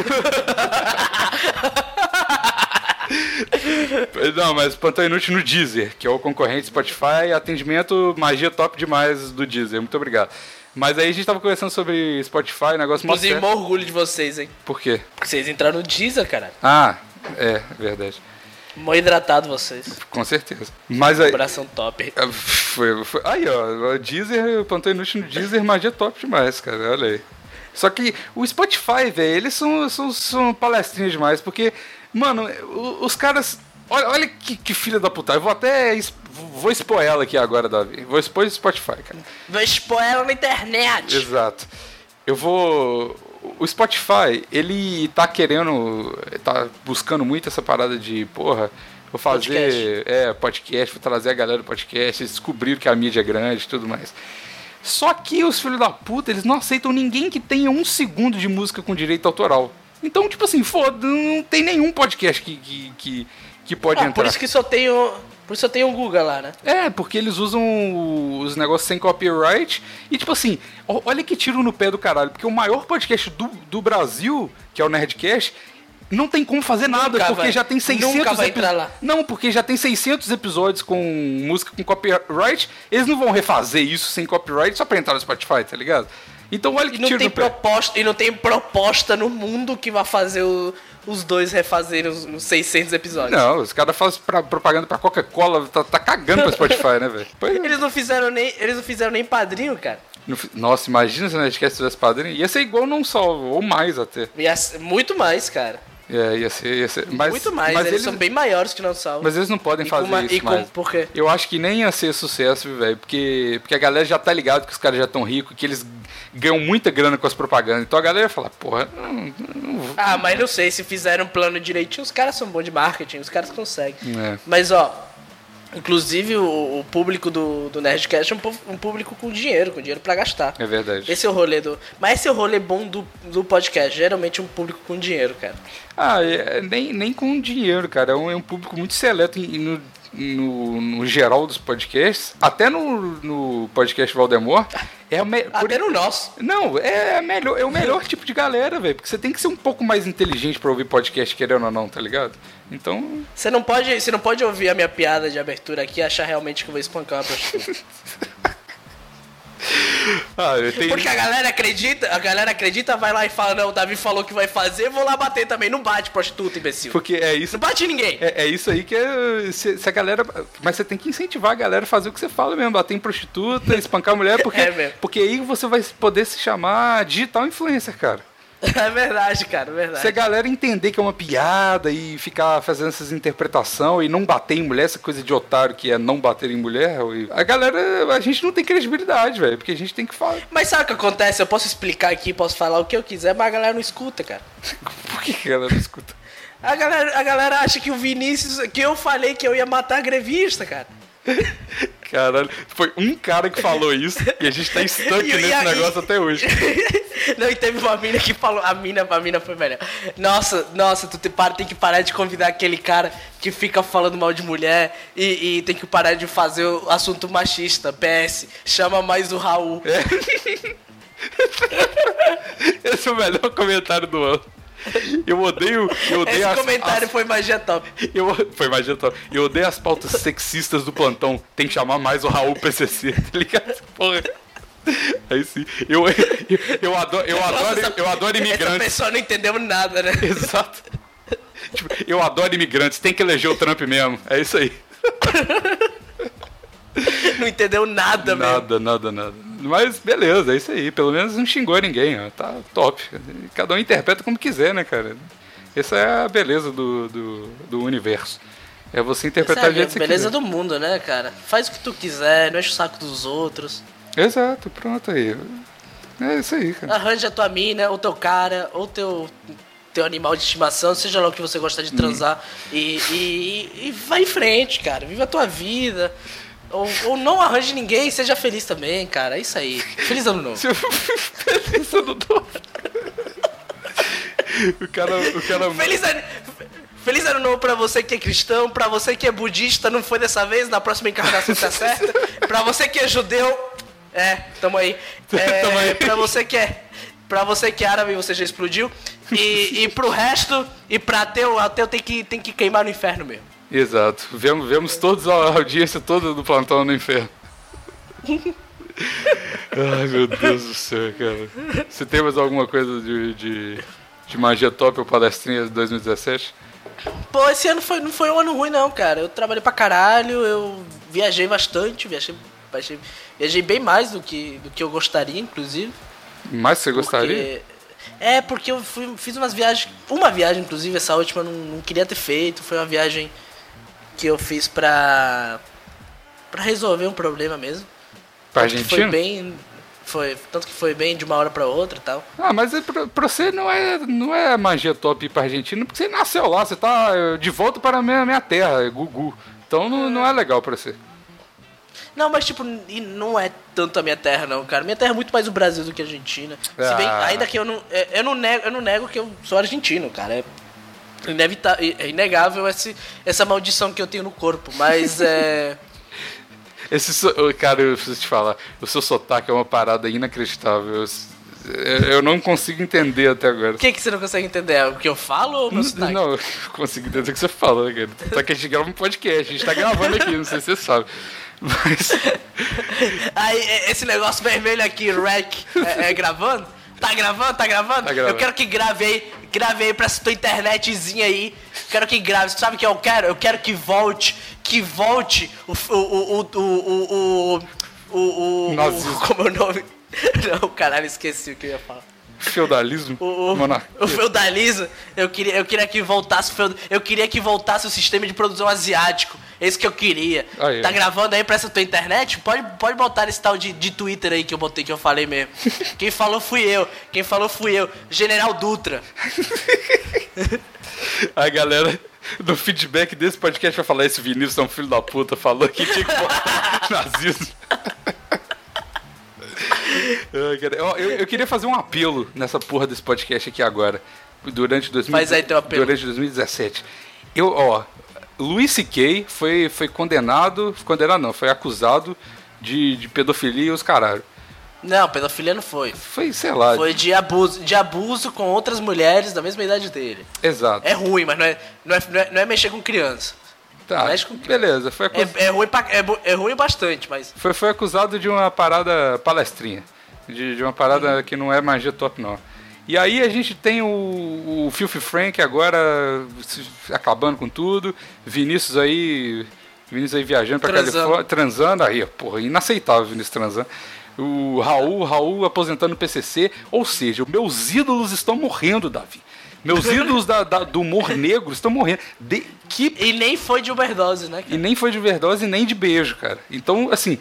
Não, mas Plantão Inútil no Deezer, que é o concorrente Spotify, atendimento magia top demais do Deezer. Muito obrigado. Mas aí a gente tava conversando sobre Spotify, negócio mó Inclusive, sério. mó orgulho de vocês, hein? Por quê? Porque vocês entraram no Deezer, cara. Ah, é, verdade. Mó hidratado vocês. Com certeza. Mas aí. Coração top. Ah, Foi, foi- aí, ó, o Deezer, o Plantão Inútil no Deezer, magia top demais, cara, olha aí. Só que o Spotify, velho, eles são, são, são palestrinhas demais, porque, mano, os caras. Olha, olha que, que filha da puta. Eu vou até. Vou expor ela aqui agora, Davi. Vou expor o Spotify, cara. Vou expor ela na internet. Exato. Eu vou. O Spotify, ele tá querendo. tá buscando muito essa parada de, porra, vou fazer. Podcast. É, podcast, vou trazer a galera do podcast, eles descobriram que a mídia é grande e tudo mais. Só que os filhos da puta, eles não aceitam ninguém que tenha um segundo de música com direito autoral. Então, tipo assim, foda, não tem nenhum podcast que, que, que, que pode Ah, entrar. por isso que só tem o. Por isso só tem o Google lá, né? É, porque eles usam os negócios sem copyright. E tipo assim, olha que tiro no pé do caralho. Porque o maior podcast do, do Brasil, que é o Nerdcast, não tem como fazer nada, Nunca porque vai- já tem 600 nunca vai entrar lá. Não, porque já tem 600 episódios com música com copyright. Eles não vão refazer isso sem copyright só pra entrar no Spotify, tá ligado? Então olha que E não, tem no pé. proposta, e não tem proposta no mundo que vai fazer o- os dois refazerem os, os 600 episódios. Não, os caras fazem pra- propaganda pra Coca-Cola, tá, tá cagando pra Spotify, né, velho? É. Eles não fizeram nem, eles não fizeram nem padrinho, cara. Nossa, imagina se o Nerdcast tivesse padrinho. Ia ser igual não só, ou mais até. Ia muito mais, cara. É, ia ser, ia ser. Mas, muito mais. Mas eles, eles, são bem maiores que salvo. mas eles não podem E fazer uma- isso e com- mais. por quê? Eu acho que nem ia ser sucesso, velho. Porque, porque a galera já tá ligado que os caras já estão ricos, que eles ganham muita grana com as propagandas. Então a galera ia falar, porra, não, não vou. Ah, mas não sei, se fizeram um plano direitinho, os caras são bons de marketing, os caras conseguem. É. Mas ó, inclusive o, o público do, do Nerdcast é um, um público com dinheiro, com dinheiro pra gastar. É verdade. Esse é o rolê do. Mas esse é o rolê bom do, do podcast. Geralmente é um público com dinheiro, cara. Ah, é, nem, nem com dinheiro, cara. É um, é um público muito seleto e no, no, no geral dos podcasts. Até no, no podcast Valdemor. É o me... Até no nosso. Não, é, a melhor, é o melhor tipo de galera, velho. Porque você tem que ser um pouco mais inteligente pra ouvir podcast, querendo ou não, tá ligado? Então. Você não pode, você não pode ouvir a minha piada de abertura aqui e achar realmente que eu vou espancar uma prostituta. Ah, tenho. Porque a galera acredita, a galera acredita, vai lá e fala, não, o Davi falou que vai fazer, vou lá bater também. Não bate, prostituta, imbecil. Porque é isso. Não bate em ninguém. É, é isso aí que é. Se, se a galera. Mas você tem que incentivar a galera a fazer o que você fala mesmo, bater em prostituta, espancar a mulher, porque, É porque aí você vai poder se chamar digital influencer, cara. É verdade, cara, é verdade. Se a galera entender que é uma piada e ficar fazendo essas interpretações e não bater em mulher, essa coisa de otário que é não bater em mulher, a galera, a gente não tem credibilidade, velho, porque a gente tem que falar. Mas sabe o que acontece? Eu posso explicar aqui, posso falar o que eu quiser, mas a galera não escuta, cara. Por que a galera não escuta? A galera, a galera acha que o Vinícius. que eu falei que eu ia matar a grevista, cara. Caralho, foi um cara que falou isso e a gente tá estanque E- e nesse aí- negócio até hoje. Não, e teve uma mina que falou. A mina, a mina foi melhor. Nossa, nossa, tu te, para, tem que parar de convidar aquele cara que fica falando mal de mulher e, e tem que parar de fazer o assunto machista. PS, chama mais o Raul. Esse é o melhor comentário do ano. Eu odeio, eu odeio Esse as- comentário as- foi magia top. Eu, foi mais top. Eu odeio as pautas sexistas do plantão. Tem que chamar mais o Raul PCC, tá ligado? Porra. Aí sim. Eu, eu, eu adoro, eu Nossa, adoro, essa- eu adoro Essa imigrantes. pessoa não entendeu nada, né? Exato. Tipo, eu adoro imigrantes. Tem que eleger o Trump mesmo. É isso aí. Não entendeu nada, mesmo. Nada, nada, nada. Mas beleza, é isso aí. Pelo menos não xingou ninguém, ó. Tá top. Cada um interpreta como quiser, né, cara? Essa é a beleza do, do, do universo. É você Essa interpretar é do a beleza quiser. do mundo, né, cara? Faz o que tu quiser, não enche o saco dos outros. Exato, pronto aí. É isso aí, cara. Arranja a tua mina, ou teu cara, ou teu, teu animal de estimação, seja lá o que você gosta de transar. E, e, e vai em frente, cara. Viva a tua vida. Ou, ou não arranje ninguém, seja feliz também, cara. É isso aí. Feliz ano novo. Feliz ano novo. O cara, o cara Feliz ano, feliz ano novo pra você que é cristão, pra você que é budista, não foi dessa vez, na próxima encarnação você acerta. Pra você que é judeu, é, tamo aí. É, Tamo aí. Pra você que é. Pra você que é árabe, você já explodiu. E, e pro resto, e pra ateu, ateu tem que, tem que queimar no inferno mesmo. Exato. Vemos, vemos todos a audiência toda do plantão no inferno. Ai, meu Deus do céu, cara. Você tem mais alguma coisa de, de, de magia top ou palestrinha de 2017? Pô, esse ano foi, não foi um ano ruim, não, cara. Eu trabalhei pra caralho, eu viajei bastante, viajei, viajei, viajei bem mais do que, do que eu gostaria, inclusive. Mais você gostaria? Porque- É, porque eu fui- fiz umas viagens. Uma viagem, inclusive, essa última eu não, não queria ter feito. Foi uma viagem que eu fiz pra. pra resolver um problema mesmo. Pra Tanto que Foi Argentina? bem. Foi, tanto que foi bem de uma hora pra outra e tal. Ah, mas é pra, pra você não é, não é magia top ir pra Argentina, porque você nasceu lá, você tá eh, de volta para a minha, minha terra, é Gugu. Então não, não é legal pra você. Não, mas tipo, não é tanto a minha terra, não, cara. Minha terra é muito mais o Brasil do que a Argentina. Se bem, Ah. ainda que eu não. é, Eu não, nego, eu não nego que eu sou argentino, cara. É, é inegável esse, essa maldição que eu tenho no corpo. Mas é. Esse, so- cara, eu preciso te falar, o seu sotaque é uma parada inacreditável. Eu, não consigo entender até agora. O que, que você não consegue entender? É o que eu falo ou o meu sotaque? Não, eu consigo entender o que você fala, cara. Só que a gente grava um podcast, a gente tá gravando aqui, não sei se você sabe. Mas. Aí, esse negócio vermelho aqui, rec, é, é gravando? Tá gravando? Tá gravando? Tá gravando. Eu quero que grave aí, grave aí pra essa tua internetzinha aí. Quero que grave. Sabe o que eu quero? Eu quero que volte, que volte o. o. o. o. o. o. o. o, como é o nome? Não, caralho, esqueci o que eu ia falar. Feudalismo? O, o, o feudalismo, eu queria, eu queria que voltasse eu queria que voltasse o sistema de produção asiático. Esse que eu queria. Aí, tá gravando aí pra essa tua internet? Pode, pode botar esse tal de, de Twitter aí que eu botei que eu falei mesmo. Quem falou fui eu. Quem falou fui eu. General Dutra. A galera no feedback desse podcast vai falar: esse Vinícius é um filho da puta, falou que tinha que botar nazismo. Ó, eu, eu queria fazer um apelo nessa porra desse podcast aqui agora. Durante, 2000, Faz aí teu apelo. durante 2017. Eu, ó, Luiz C.K. foi, foi condenado. Condenado não, foi acusado de, de pedofilia e os caralho. Não, pedofilia não foi. Foi, sei lá. Foi de abuso, de abuso com outras mulheres da mesma idade dele. Exato. É ruim, mas não é, não é, não é, não é mexer com criança. Tá, mexe com- beleza. Foi, acus- É, é ruim pra- é, é ruim bastante, mas. foi, foi acusado de uma parada palestrinha. De, de uma parada Uhum. que não é magia top, não. E aí a gente tem o, o Filthy Frank agora se- acabando com tudo. Vinícius aí. Vinícius aí viajando pra Transando. Califórnia. Transando. Aí, porra, inaceitável Vinícius transando. O Raul, Raul aposentando o PCC. Ou seja, meus ídolos estão morrendo, Davi. Meus ídolos da- da- do humor negro estão morrendo. De, que E nem foi de overdose, né, cara? e nem foi de overdose nem de beijo, cara. Então, assim,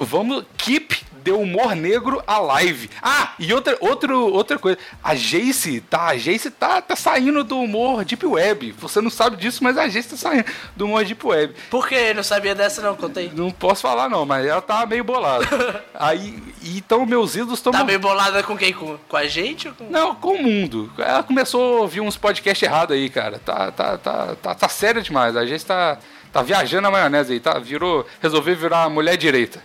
vamos keep de humor negro alive. Ah, e outra, outro, outra coisa. A Jace, tá? A Jace tá, tá saindo do humor Deep Web. Você não sabe disso, mas a Jace tá saindo do humor Deep Web. Por que? Não sabia dessa não, contei. Não posso falar não, mas ela tá meio bolada. Aí, então meus ídolos estão... Tá meio bolada com quem? Com, com a gente? Ou com... Não, com o mundo. Ela começou a ouvir uns podcasts errados aí, cara. Tá, tá, tá, tá, tá sério demais. A gente tá, tá viajando na maionese aí, tá? Virou, resolveu virar mulher direita.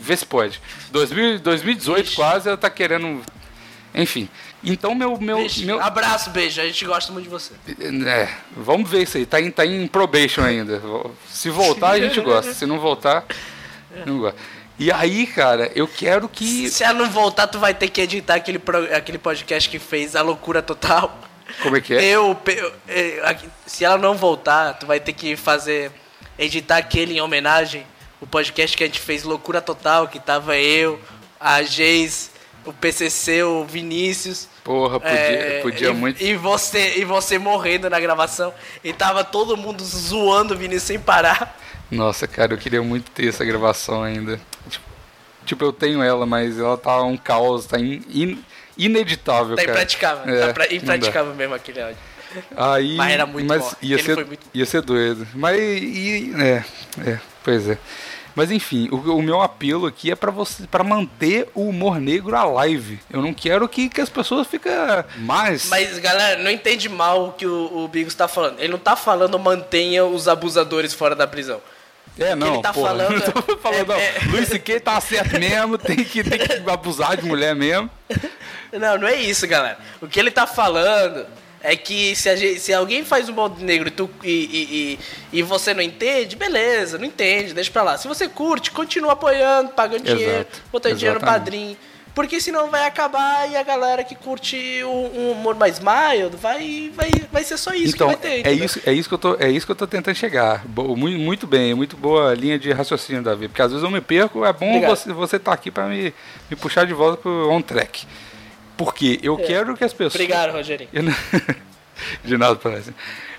Vê se pode. 2000, 2018 Vixe. quase, ela tá querendo. Enfim. Então meu. meu, Beijo. meu Abraço, beijo. A gente gosta muito de você. é, vamos ver isso aí. Tá em, tá em probation ainda. Se voltar, a gente gosta. Se não voltar, não gosta. E aí, cara, eu quero que. Se ela não voltar, tu vai ter que editar aquele, pro- aquele podcast que fez a loucura total. Como é que é? Eu, eu- eu- se ela não voltar, tu vai ter que fazer editar aquele em homenagem, o podcast que a gente fez loucura total, que tava eu, a Geis, o PCC, o Vinícius. Porra, podia, é, podia e, muito. E você, e você morrendo na gravação. E tava todo mundo zoando o Vinícius sem parar. Nossa, cara, eu queria muito ter essa gravação ainda. Tipo, tipo, eu tenho ela, mas ela tá um caos, tá in- in- ineditável, Tá cara. impraticável. É, tá pra, não dá. impraticável mesmo aquele áudio. Aí, Mas era muito mas bom. Ia Ele ser, foi muito- ia ser doido. Mas, e, é, é, pois é. Mas enfim, o, o meu apelo aqui é pra você, para manter o humor negro alive. Eu não quero que, que as pessoas fiquem mais. Mas, galera, não entende mal o que o, o Bigos tá falando. Ele não tá falando mantenha os abusadores fora da prisão. é, não, ele tá porra, falando não tô falando, é- não. é- Luiz C.K. tá certo mesmo, tem que, tem que abusar de mulher mesmo. Não, não é isso, galera. O que ele tá falando é que se, gente- se alguém faz um bode negro e, tu, e, e, e, você não entende, beleza, não entende, deixa pra lá. Se você curte, continua apoiando, pagando Exato, dinheiro, botando dinheiro no exatamente. padrinho. Porque senão vai acabar e a galera que curte um, um humor mais mild vai, vai, vai ser só isso então, que vai ter. é isso, é isso que eu tô, é isso que eu tô tentando chegar. Bo- Muito, muito bem, muito boa linha de raciocínio, Davi. Porque às vezes eu me perco, é bom Obrigado. você você tá aqui para me, me puxar de volta pro on track. Porque eu quero que as pessoas Obrigado, Rogerinho. Eu De nada parece.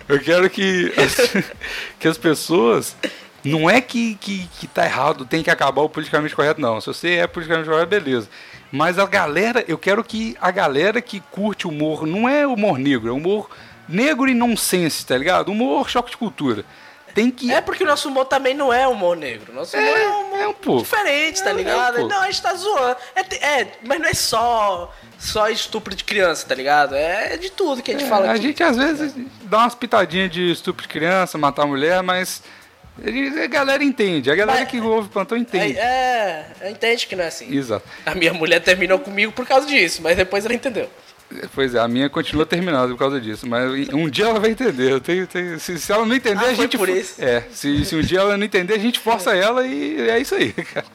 Eu quero que as, que as pessoas. Não é que, que, que tá errado, tem que acabar o politicamente correto, não. Se você é politicamente correto, beleza. Mas a galera, eu quero que a galera que curte humor, não é humor negro, é humor negro e nonsense, tá ligado? Humor choque de cultura. Tem que. É porque o nosso humor também não é humor negro. Nosso humor é, um humor é um pouco. diferente, tá É, é um ligado? não, a gente tá zoando. É, é, mas não é só, só estupro de criança, tá ligado? É de tudo que a gente fala É, a aqui. gente às vezes dá umas pitadinhas de estupro de criança, matar mulher, mas a galera entende. A galera Mas- que ouve o plantão entende. É, é, entende que não é assim. Exato. A minha mulher terminou comigo por causa disso, mas depois ela entendeu. Pois é, a minha continua terminada por causa disso, mas um dia ela vai entender. Eu tenho, tenho- se, se ela não entender, Ah, a gente. por isso. É, se, se um dia ela não entender, a gente força ela e é isso aí, cara.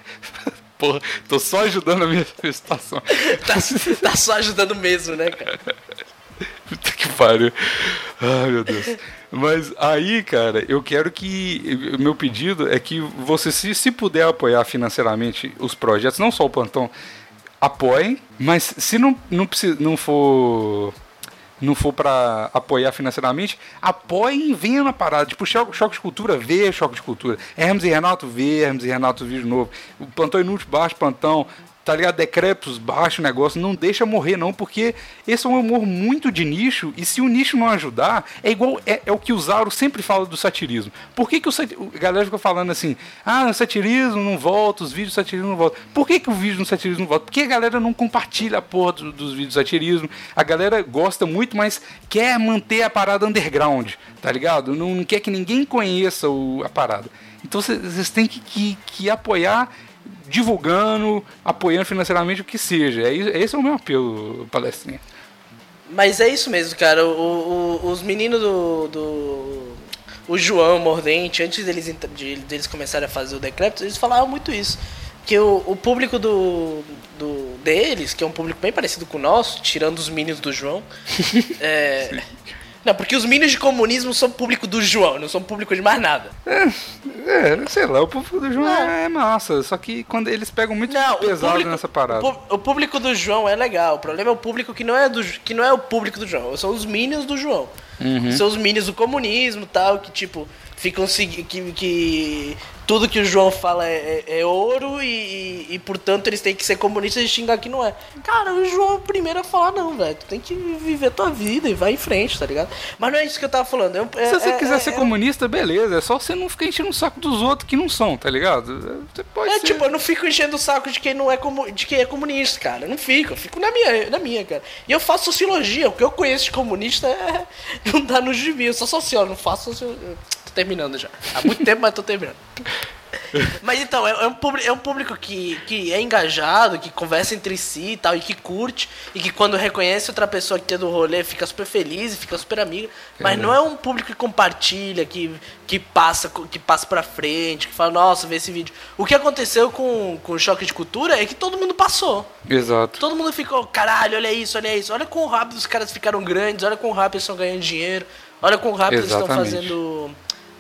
Porra, tô só ajudando a minha situação. Tá, tá só ajudando mesmo, né, cara? Puta que pariu. Ai, meu Deus. Mas aí, cara, eu quero que. Meu pedido é que você, se, se puder apoiar financeiramente os projetos, não só o plantão, apoiem, mas se não, não, precisa, não for não for para apoiar financeiramente, apoiem e venham na parada. Tipo, choque, de cultura, vê choque de cultura. Hermes e Renato, vê Hermes e Renato, vídeo novo. O plantão inútil, baixo plantão tá ligado? Decrépitos, baixo negócio, não deixa morrer não, porque esse é um humor muito de nicho, e se o nicho não ajudar, é igual, é, é o que o Zaro sempre fala do satirismo. Por que, que o a galera fica falando assim, ah, o satirismo não volta, os vídeos do satirismo não voltam. Por que, que o vídeo do satirismo não volta? Porque a galera não compartilha a porra do, dos vídeos do satirismo, a galera gosta muito, mas quer manter a parada underground, tá ligado? Não, não quer que ninguém conheça o, a parada. Então vocês têm que, que, que apoiar divulgando, apoiando financeiramente o que seja. É, esse é o meu apelo, palestrinha. Mas é isso mesmo, cara. O, o, os meninos do, do. O João Mordente, antes deles, de, deles começarem a fazer o decrépito, eles falavam muito isso. Que o, o público do, do deles, que é um público bem parecido com o nosso, tirando os meninos do João, é, Não, porque os minions de comunismo são público do João, não são público de mais nada. É, é sei lá, o público do João é, é massa, só que quando eles pegam muito não, pesado público, nessa parada. O, o, público do João é legal, o problema é o público que não é, do, que não é o público do João, são os minions do João. Uhum. São os minions do comunismo e tal, que tipo, ficam que, que tudo que o João fala é, é, é ouro e, e, e, portanto, eles têm que ser comunistas e xingar que não é. Cara, o João é o primeiro a falar, não, velho. Tu tem que viver tua vida e vai em frente, tá ligado? Mas não é isso que eu tava falando. É, Se você é, quiser é, ser comunista, beleza. É só você não ficar enchendo o saco dos outros que não são, tá ligado? Você pode é, ser... tipo, eu não fico enchendo o saco de quem não é comu... de quem é comunista, cara. Eu não fico, eu fico na minha, na minha, cara. E eu faço sociologia. O que eu conheço de comunista é... não dá no gibi. Eu sou sociólogo, não faço sociologia. Tô terminando já. Há muito tempo, mas tô terminando. Mas então, é, é, um público, é um público que, que é engajado, que conversa entre si e tal, e que curte, e que quando reconhece outra pessoa que é do rolê fica super feliz e fica super amiga. Mas não é um público que compartilha, que, que passa que passa pra frente, que fala, nossa, vê esse vídeo. O que aconteceu com, com o choque de cultura é que todo mundo passou. Exato. Todo mundo ficou, caralho, olha isso, olha isso, olha quão rápido os caras ficaram grandes, olha quão rápido eles estão ganhando dinheiro, olha quão rápido Exatamente. eles estão fazendo.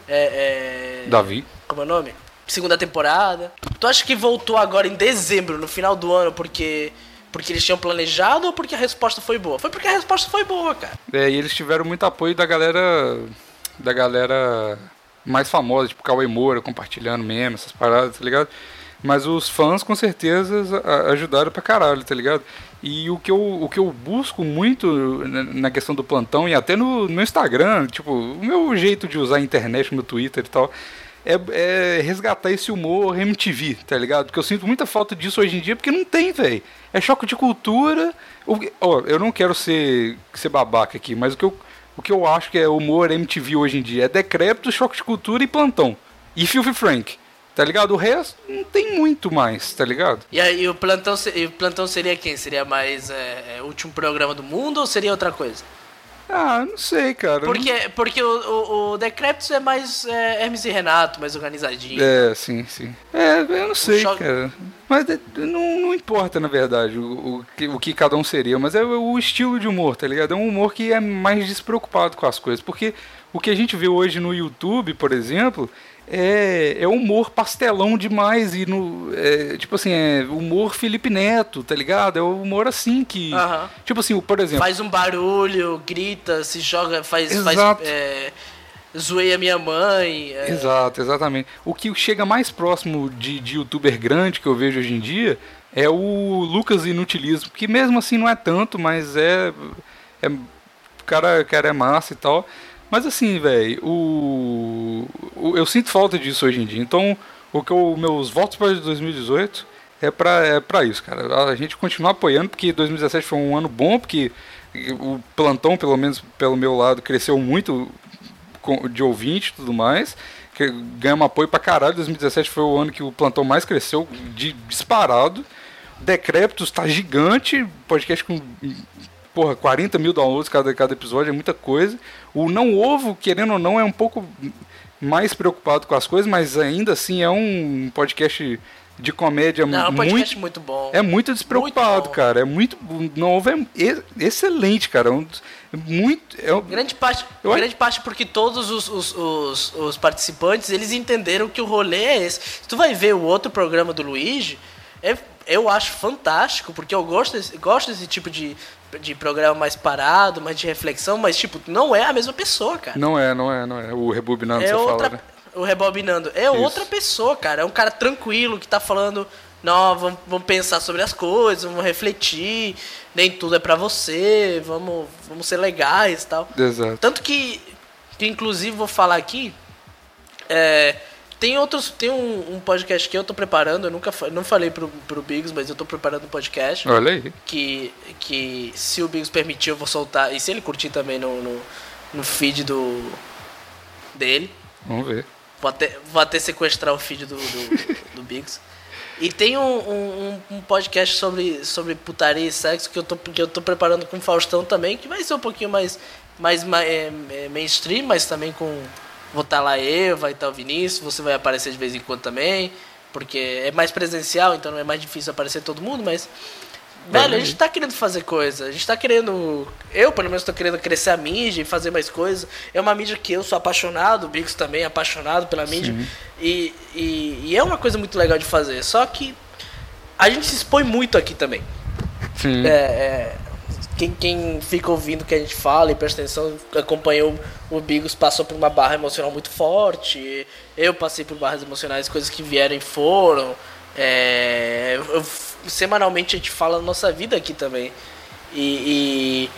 É, é... Davi. Como é o nome? Segunda temporada. Tu acha que voltou agora em dezembro, no final do ano, porque porque eles tinham planejado ou porque a resposta foi boa? Foi porque a resposta foi boa, cara. É, e eles tiveram muito apoio da galera da galera mais famosa, tipo Cauê Moura compartilhando mesmo, essas paradas, tá ligado? Mas os fãs com certeza ajudaram pra caralho, tá ligado? E o que eu, o que eu busco muito na questão do plantão e até no, no Instagram, tipo, o meu jeito de usar a internet, no Twitter e tal, é, é, resgatar esse humor MTV, tá ligado? Porque eu sinto muita falta disso hoje em dia, porque não tem, velho. É choque de cultura. Ó, eu não quero ser, ser babaca aqui, mas o que, eu, o que eu acho que é humor MTV hoje em dia é decrépito, choque de cultura e plantão. E Filthy Frank. Tá ligado? O resto não tem muito mais, tá ligado? E aí o plantão, o plantão seria quem? Seria mais é, é, último programa do mundo ou seria outra coisa? Ah, não sei, cara. Porque, porque o, o, o Decreptus é mais é, Hermes e Renato, mais organizadinho. É, sim, sim. É, eu não sei, cara. Mas não, não importa, na verdade, o, o, que, o que cada um seria. Mas é o estilo de humor, tá ligado? É um humor que é mais despreocupado com as coisas. Porque o que a gente vê hoje no YouTube, por exemplo, é, é humor pastelão demais e no é, tipo assim é humor Felipe Neto tá ligado? É o humor assim que tipo assim por exemplo faz um barulho grita se joga faz Exato. faz é, zoeia minha mãe é... Exato exatamente. O que chega mais próximo de, de youtuber grande que eu vejo hoje em dia é o Lucas Inutilismo que mesmo assim não é tanto mas é é o cara, cara é massa e tal mas assim, velho, o, eu sinto falta disso hoje em dia. Então, o que eu, meus votos para 2018 é para é pra isso, cara. A gente continuar apoiando, porque 2017 foi um ano bom, porque o plantão, pelo menos pelo meu lado, cresceu muito de ouvinte e tudo mais. Ganhamos apoio pra caralho. 2017 foi o ano que o plantão mais cresceu, de disparado. Decrépitos tá gigante, podcast com porra, 40 mil downloads cada, cada episódio, é muita coisa. O Não Ovo, querendo ou não, é um pouco mais preocupado com as coisas, mas ainda assim é um podcast de comédia não, muito, podcast muito bom. É muito despreocupado, muito cara. É muito. Não Ovo é excelente, cara. É um, muito. É um, grande parte, eu... grande parte porque todos os, os, os, os, participantes eles entenderam que o rolê é esse. Se tu vai ver o outro programa do Luigi, é eu acho fantástico, porque eu gosto desse, gosto desse tipo de, de programa mais parado, mais de reflexão, mas, tipo, não é a mesma pessoa, cara. Não é, não é, não é. O rebobinando, é você outra, fala, né? O rebobinando. É Isso. outra pessoa, cara. É um cara tranquilo que tá falando. Não, vamos, vamos pensar sobre as coisas, vamos refletir. Nem tudo é pra você, vamos, vamos ser legais e tal. Exato. Tanto que, que inclusive, vou falar aqui. É, tem outros. Tem um, um, podcast que eu tô preparando, eu nunca não falei pro, pro Biggs, mas eu tô preparando um podcast. Olha aí. Que, que se o Biggs permitir, eu vou soltar. E se ele curtir também no, no, no feed do. dele. Vamos ver. Vou até, vou até sequestrar o feed do, do, do Biggs. E tem um, um, um, podcast sobre, sobre putaria e sexo que eu, tô, que eu tô preparando com o Faustão também, que vai ser um pouquinho mais, mais, mais é, é, mainstream, mas também com. Vou estar tá lá eu, vai estar tá o Vinícius, você vai aparecer de vez em quando também, porque é mais presencial, então não é mais difícil aparecer todo mundo, mas Velho, a gente tá querendo fazer coisa. A gente tá querendo. Eu, pelo menos, tô querendo crescer a mídia e fazer mais coisas. É uma mídia que eu sou apaixonado, o Bigos também é apaixonado pela mídia. E, e, e, é uma coisa muito legal de fazer. Só que a gente se expõe muito aqui também. Sim. É, é, quem, quem fica ouvindo o que a gente fala e presta atenção, acompanhou o Bigos, passou por uma barra emocional muito forte. Eu passei por barras emocionais, coisas que vieram e foram. É, eu semanalmente a gente fala da nossa vida aqui também. E,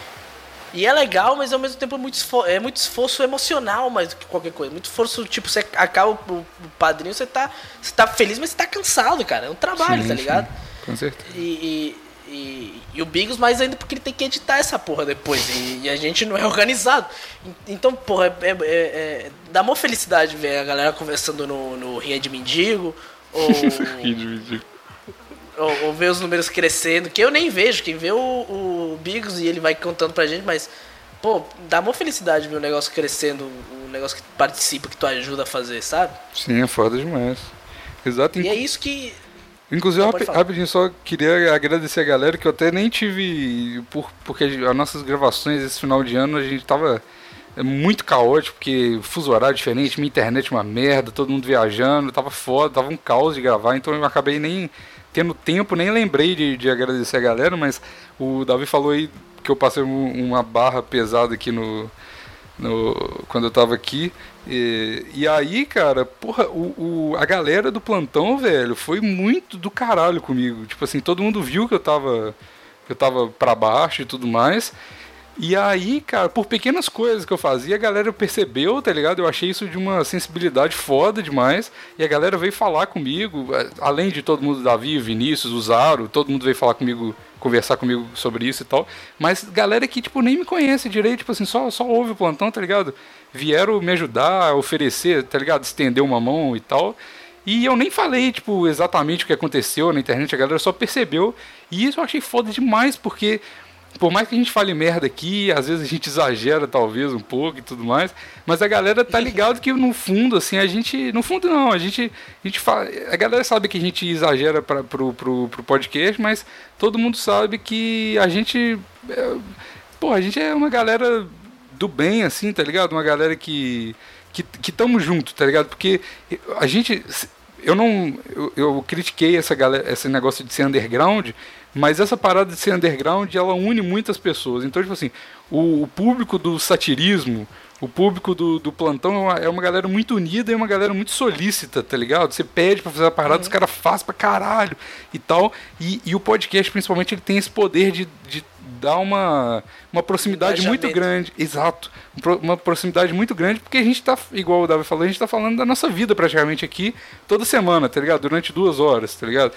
e, e, é legal, mas ao mesmo tempo é muito, esforço, é muito esforço emocional mais do que qualquer coisa. Muito esforço, tipo, você acaba o, padrinho, você tá, você tá feliz, mas você tá cansado, cara. É um trabalho, sim, tá ligado? Sim, com certeza. E, e, e, o Bigos mais ainda porque ele tem que editar essa porra depois. E, e a gente não é organizado. Então, porra, é, é, é, dá uma felicidade ver a galera conversando no, no Rinha de Mendigo. Ou, Rinha de Mendigo ou, ou, ver os números crescendo, que eu nem vejo, quem vê o, o Bigos e ele vai contando pra gente, mas, pô, dá uma felicidade ver o negócio crescendo, o negócio que participa, que tu ajuda a fazer, sabe? Sim, é foda demais. Exato. E é isso que. Inclusive, rapidinho, só queria agradecer a galera que eu até nem tive. Por, porque as nossas gravações esse final de ano a gente tava muito caótico, porque fuso horário diferente, minha internet uma merda, todo mundo viajando, tava foda, tava um caos de gravar, então eu acabei nem tendo tempo, nem lembrei de, de agradecer a galera, mas o Davi falou aí que eu passei uma barra pesada aqui no, no quando eu tava aqui. E, e aí, cara, porra, o, o, a galera do plantão, velho, foi muito do caralho comigo. Tipo assim, todo mundo viu que eu tava que eu tava para baixo e tudo mais. E aí, cara, por pequenas coisas que eu fazia, a galera percebeu, tá ligado? Eu achei isso de uma sensibilidade foda demais. E a galera veio falar comigo, é, além de todo mundo, Davi, Vinícius, o Zaro, todo mundo veio falar comigo, conversar comigo sobre isso e tal. Mas galera que, tipo, nem me conhece direito, tipo assim, só, só ouve o plantão, tá ligado? Vieram me ajudar, oferecer, tá ligado? Estender uma mão e tal. E eu nem falei, tipo, exatamente o que aconteceu na internet, a galera só percebeu. E isso eu achei foda demais, porque por mais que a gente fale merda aqui, às vezes a gente exagera talvez um pouco e tudo mais, mas a galera tá ligado que no fundo, assim, a gente. No fundo não, a gente. A, gente fala, a galera sabe que a gente exagera pra, pro, pro, pro podcast, mas todo mundo sabe que a gente. É, pô, a gente é uma galera do bem, assim, tá ligado? Uma galera que. que, que tamo junto, tá ligado? Porque a gente. Eu não. Eu, eu critiquei essa galera, esse negócio de ser underground, mas essa parada de ser underground, ela une muitas pessoas. Então, tipo assim, o, o público do satirismo, o público do, do plantão é uma, é uma, galera muito unida e uma galera muito solícita, tá ligado? Você pede pra fazer a parada, uhum. os caras fazem pra caralho e tal. E, e, o podcast, principalmente, ele tem esse poder de, de dar uma, uma proximidade muito grande. Exato. Uma proximidade muito grande, porque a gente tá, igual o Davi falou, a gente tá falando da nossa vida praticamente aqui toda semana, tá ligado? Durante duas horas, tá ligado?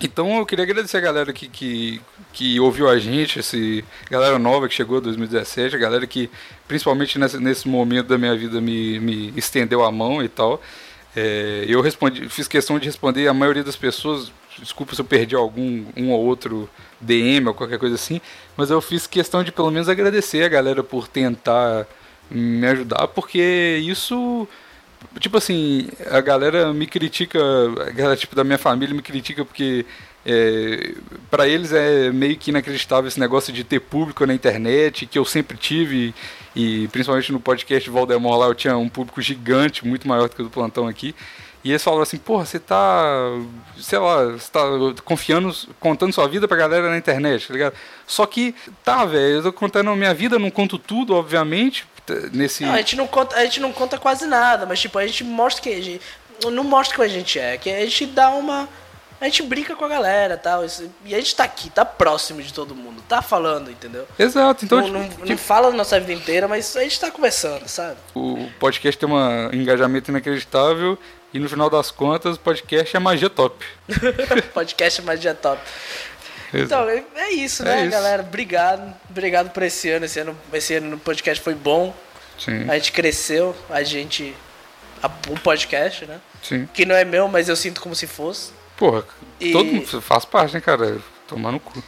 Então eu queria agradecer a galera que, que, que ouviu a gente, esse galera nova que chegou em 2017, a galera que principalmente nesse, nesse momento da minha vida me, me estendeu a mão e tal. É, eu respondi, fiz questão de responder a maioria das pessoas. Desculpa se eu perdi algum um ou outro DM ou qualquer coisa assim, mas eu fiz questão de pelo menos agradecer a galera por tentar me ajudar, porque isso tipo assim, a galera me critica, a galera tipo da minha família me critica porque é, para eles é meio que inacreditável esse negócio de ter público na internet, que eu sempre tive, e principalmente no podcast Valdemar lá eu tinha um público gigante, muito maior do que o do plantão aqui. E eles falaram assim, porra, você tá, sei lá, você tá confiando, contando sua vida pra galera na internet, tá ligado? Só que, tá, velho, eu tô contando a minha vida, não conto tudo, obviamente, nesse... Não, a gente não conta, a gente não conta quase nada, mas tipo, a gente mostra que a gente, não mostra que a gente é, que a gente dá uma a gente brinca com a galera tal. E a gente tá aqui, tá próximo de todo mundo, tá falando, entendeu? Exato, então. Não, tipo, não, tipo... não fala da nossa vida inteira, mas a gente tá conversando, sabe? O podcast tem um engajamento inacreditável. E no final das contas, o podcast é magia top. podcast é magia top. Então, é, é isso, né, é isso. galera? Obrigado. Obrigado por esse ano. Esse ano, esse ano no podcast foi bom. Sim. A gente cresceu, a gente. A, o podcast, né? Sim. Que não é meu, mas eu sinto como se fosse. Porra, e... todo mundo faz parte, né, cara? Tomar no cu.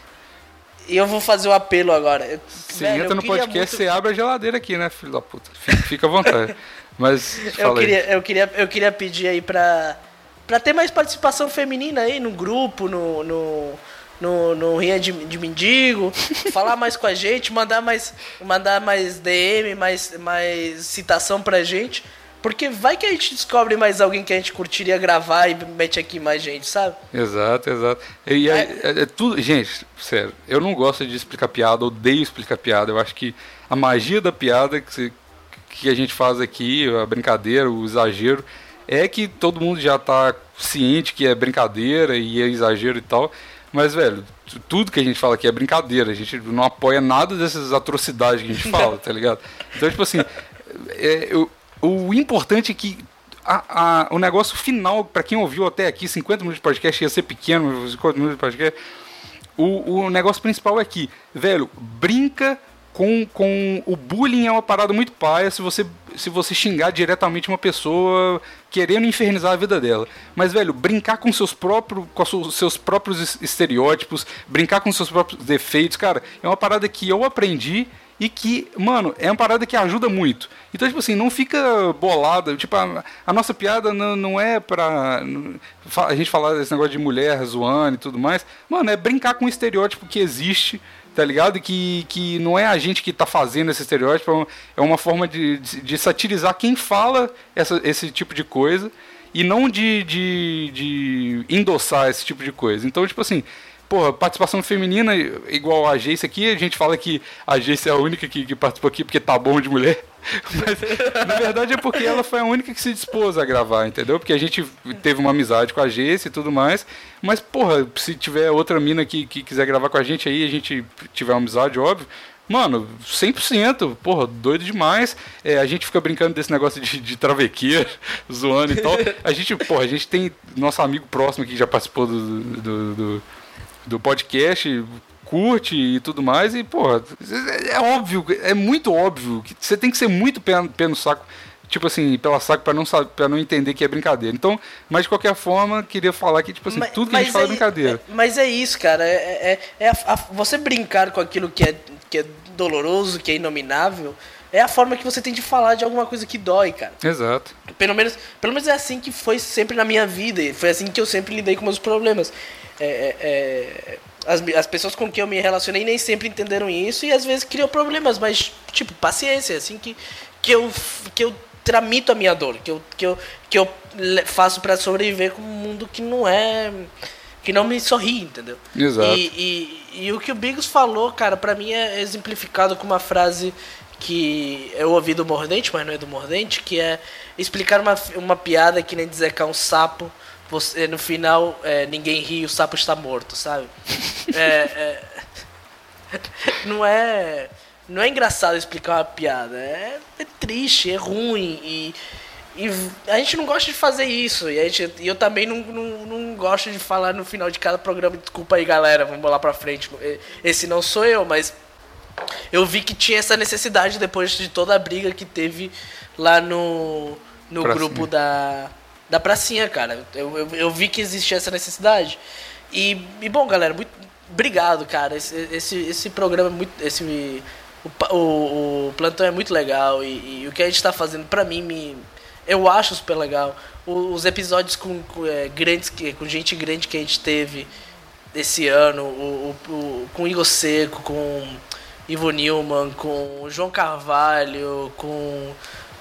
E eu vou fazer o um apelo agora. Você Velho, entra no podcast, muito... você abre a geladeira aqui, né, filho da puta? Fica, fica à vontade. Mas. eu, queria, eu, queria, eu queria pedir aí pra, pra ter mais participação feminina aí no grupo, no. no no, no Ria de, de Mendigo, falar mais com a gente, mandar mais, mandar mais DM, mais, mais citação pra gente. Porque vai que a gente descobre mais alguém que a gente curtiria gravar e mete aqui mais gente, sabe? Exato, exato. E é, é, é tudo. Gente, sério, eu não gosto de explicar piada, odeio explicar piada. Eu acho que a magia da piada que, se, que a gente faz aqui, a brincadeira, o exagero, é que todo mundo já tá ciente que é brincadeira e é exagero e tal. Mas, velho, tudo que a gente fala aqui é brincadeira. A gente não apoia nada dessas atrocidades que a gente fala, tá ligado? Então, tipo assim, é, eu, o importante é que a, a, o negócio final, para quem ouviu até aqui, 50 minutos de podcast ia ser pequeno, 50 minutos de podcast. O, o negócio principal é que, velho, brinca com, com o bullying é uma parada muito paia se você, se você xingar diretamente uma pessoa querendo infernizar a vida dela. Mas, velho, brincar com seus próprios, com seus próprios estereótipos, brincar com seus próprios defeitos, cara, é uma parada que eu aprendi e que, mano, é uma parada que ajuda muito. Então, tipo assim, não fica bolada. Tipo, a, a nossa piada não, não é pra a gente falar desse negócio de mulher zoando e tudo mais. Mano, é brincar com o estereótipo que existe, tá ligado? Que, que não é a gente que tá fazendo esse estereótipo, é uma forma de, de, de satirizar quem fala essa, esse tipo de coisa e não de, de, de endossar esse tipo de coisa. Então, tipo assim, porra, participação feminina, igual a Jace aqui, a gente fala que a Jace é a única que, que participou aqui porque tá bom de mulher. Mas, na verdade, é porque ela foi a única que se dispôs a gravar, entendeu? Porque a gente teve uma amizade com a Jace e tudo mais. Mas, porra, se tiver outra mina que, que quiser gravar com a gente aí, a gente tiver uma amizade, óbvio. Mano, 100%, porra, doido demais. É, a gente fica brincando desse negócio de, de zoando e tal. A gente, porra, a gente tem nosso amigo próximo que já participou do, do, do do podcast, curte e tudo mais, e, pô, é óbvio, é muito óbvio que você tem que ser muito pé, pé no saco, tipo assim, pela saco para não para não entender que é brincadeira. Então, mas de qualquer forma, queria falar que, tipo assim, mas, tudo que a gente fala é, é brincadeira. É, mas é isso, cara, é, é, é a, a, você brincar com aquilo que é, que é doloroso, que é inominável, é a forma que você tem de falar de alguma coisa que dói, cara. Exato. Pelo menos, pelo menos é assim que foi sempre na minha vida, e foi assim que eu sempre lidei com meus problemas. É, é, é, as, as pessoas com quem eu me relacionei nem sempre entenderam isso e às vezes criam problemas, mas, tipo, paciência, assim que, que, eu, que eu tramito a minha dor, que eu, que eu, que eu faço para sobreviver com um mundo que não é. que não me sorri, entendeu? Exato. E, e, e o que o Bigos falou, cara, para mim é exemplificado com uma frase que eu ouvi do Mordente, mas não é do Mordente, que é explicar uma, uma piada que nem dizer que é um sapo você, no final é, ninguém ri e o sapo está morto, sabe? É, é, não é não é engraçado explicar uma piada, é, é triste, é ruim e, e, a gente não gosta de fazer isso e a gente, eu também não, não, não gosto de falar no final de cada programa desculpa aí galera, vamos lá pra frente. Esse não sou eu, mas eu vi que tinha essa necessidade depois de toda a briga que teve lá no, no grupo da da pracinha, cara. Eu, eu, eu, vi que existia essa necessidade. E, e bom, galera, muito obrigado, cara. Esse, esse, esse programa é muito. Esse, o, o, o plantão é muito legal e, e o que a gente está fazendo, pra mim, me, eu acho super legal. O, os episódios com, com, é, grandes, com gente grande que a gente teve esse ano, o, o, com Igor Seco, com Ivo Newman, com João Carvalho, com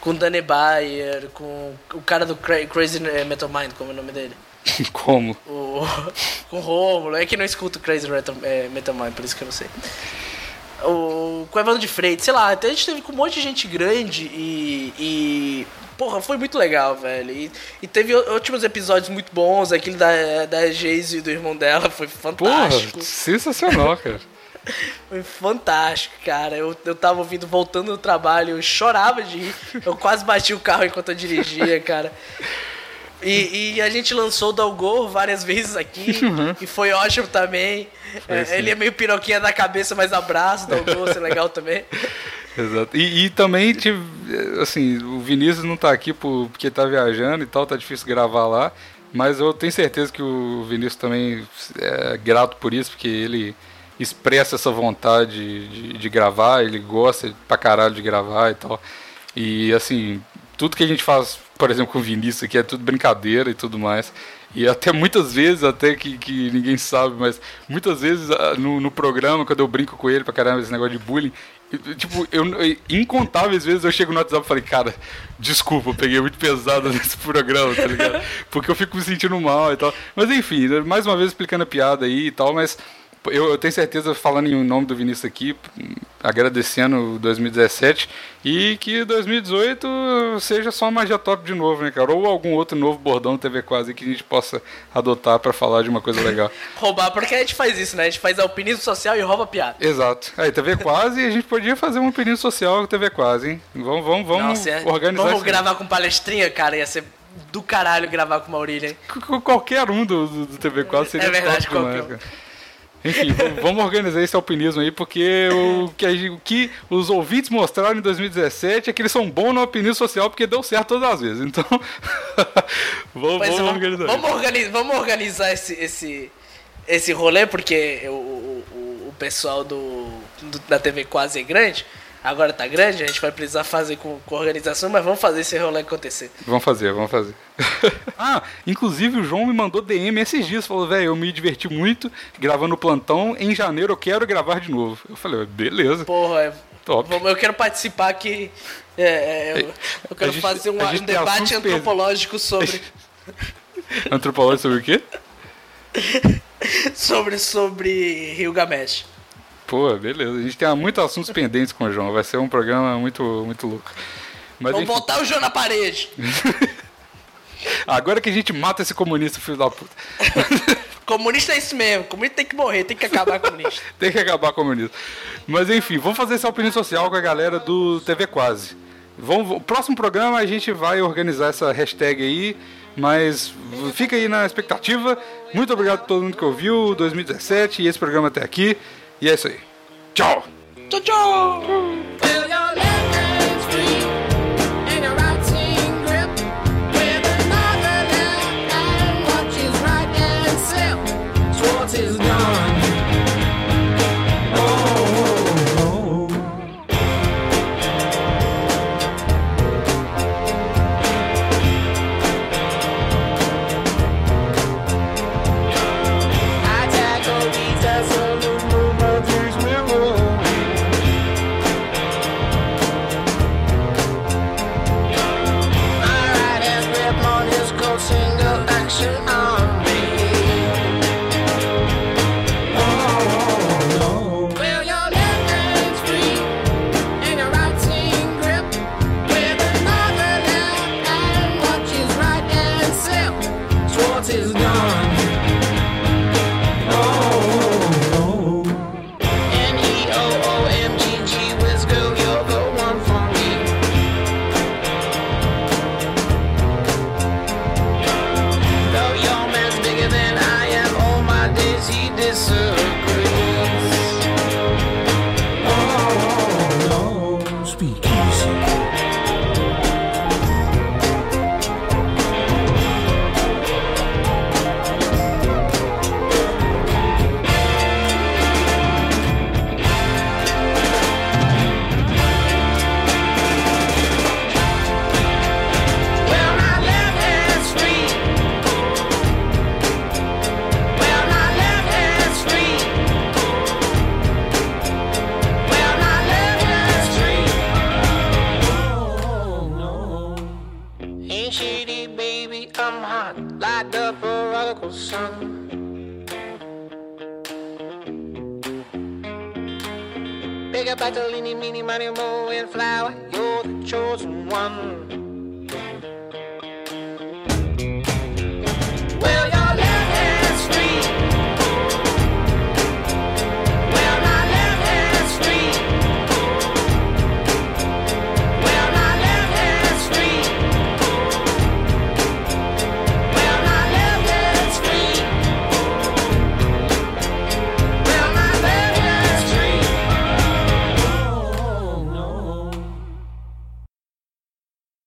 com Danny Bayer, com o cara do Cra- Crazy Metal Mind, como é o nome dele? Como? O, com o Rômulo, é que não escuto Crazy Metal, é, Metal Mind, por isso que eu não sei. O, com o Evandro de Freitas, sei lá, até a gente teve com um monte de gente grande e. e porra, foi muito legal, velho. E, e teve ótimos episódios muito bons, aquele da, da Geise e do irmão dela, foi Porra, fantástico. sensacional, cara. Foi fantástico, cara. Eu, eu tava ouvindo, voltando do trabalho, eu chorava de rir. Eu quase bati o carro enquanto eu dirigia, cara. E, e a gente lançou o Dalgor várias vezes aqui. E foi ótimo também. É, sim. ele é meio piroquinha da cabeça, mas abraço, Dalgor, isso é legal também. Exato. E, e também, tive, assim, o Vinícius não tá aqui por, porque tá viajando e tal, tá difícil gravar lá. Mas eu tenho certeza que o Vinícius também é grato por isso, porque ele expressa essa vontade de, de gravar, ele gosta pra caralho de gravar e tal. E assim, tudo que a gente faz, por exemplo, com o Vinícius aqui é tudo brincadeira e tudo mais. E até muitas vezes, até que, que ninguém sabe, mas muitas vezes ah, no, no programa, quando eu brinco com ele pra caramba, esse negócio de bullying, tipo, eu- incontáveis vezes eu chego no WhatsApp e falei, cara, desculpa, eu peguei muito pesado nesse programa, tá ligado? Porque eu fico me sentindo mal e tal. Mas enfim, né, mais uma vez explicando a piada aí e tal, mas eu, eu tenho certeza, falando em nome do Vinícius aqui, agradecendo o 2017 e que 2018 seja só uma magia top de novo, né, cara? Ou algum outro novo bordão TV quase que a gente possa adotar pra falar de uma coisa legal. Roubar, porque a gente faz isso, né? A gente faz alpinismo social e rouba piada. Exato. Aí, TV quase, a gente podia fazer um período social com TV quase, hein? Vamos, vamos, vamos Nossa, é- organizar Vamos gravar com palestrinha, cara, ia ser do caralho gravar com Maurílio, hein? Qu- qu- Qualquer um do, do, do TV quase seria É verdade, top qualquer um. Enfim, vamos organizar esse alpinismo aí, porque o que, o que os ouvintes mostraram em 2017 é que eles são bons no alpinismo social porque deu certo todas as vezes. Então, vamos, é, vamos vamos, organizar. vamos, vamos organizar esse, esse, esse rolê, porque o, o, o- o pessoal do, do- da TV quase é grande, agora tá grande, a gente vai precisar fazer com, com organização, mas vamos fazer esse rolê acontecer. Vamos fazer, vamos fazer. ah, inclusive o João me mandou DM esses dias, falou, velho, eu me diverti muito gravando o plantão, em janeiro eu quero gravar de novo. Eu falei, beleza, Porra, é- top. vamos- eu quero participar aqui. é, é, eu, eu quero gente- fazer um, um debate antropológico sobre, Antropologia sobre o quê? sobre, sobre Gilgamesh. Pô, beleza. A gente tem muitos assuntos pendentes com o João. Vai ser um programa muito, muito louco. Mas Vamos enfim, botar o João na parede. agora que a gente mata esse comunista, filho da puta. Comunista é isso mesmo. Comunista tem que morrer, tem que acabar comunista. Tem que acabar com o comunismo. Mas enfim, vamos fazer essa opinião social com a galera do TV Quase. Vamos, o próximo programa a gente vai organizar essa hashtag aí, mas fica aí na expectativa. Muito obrigado a todo mundo que ouviu 2017 e esse programa até aqui. E é isso aí. Tchau! Schwartz is gone.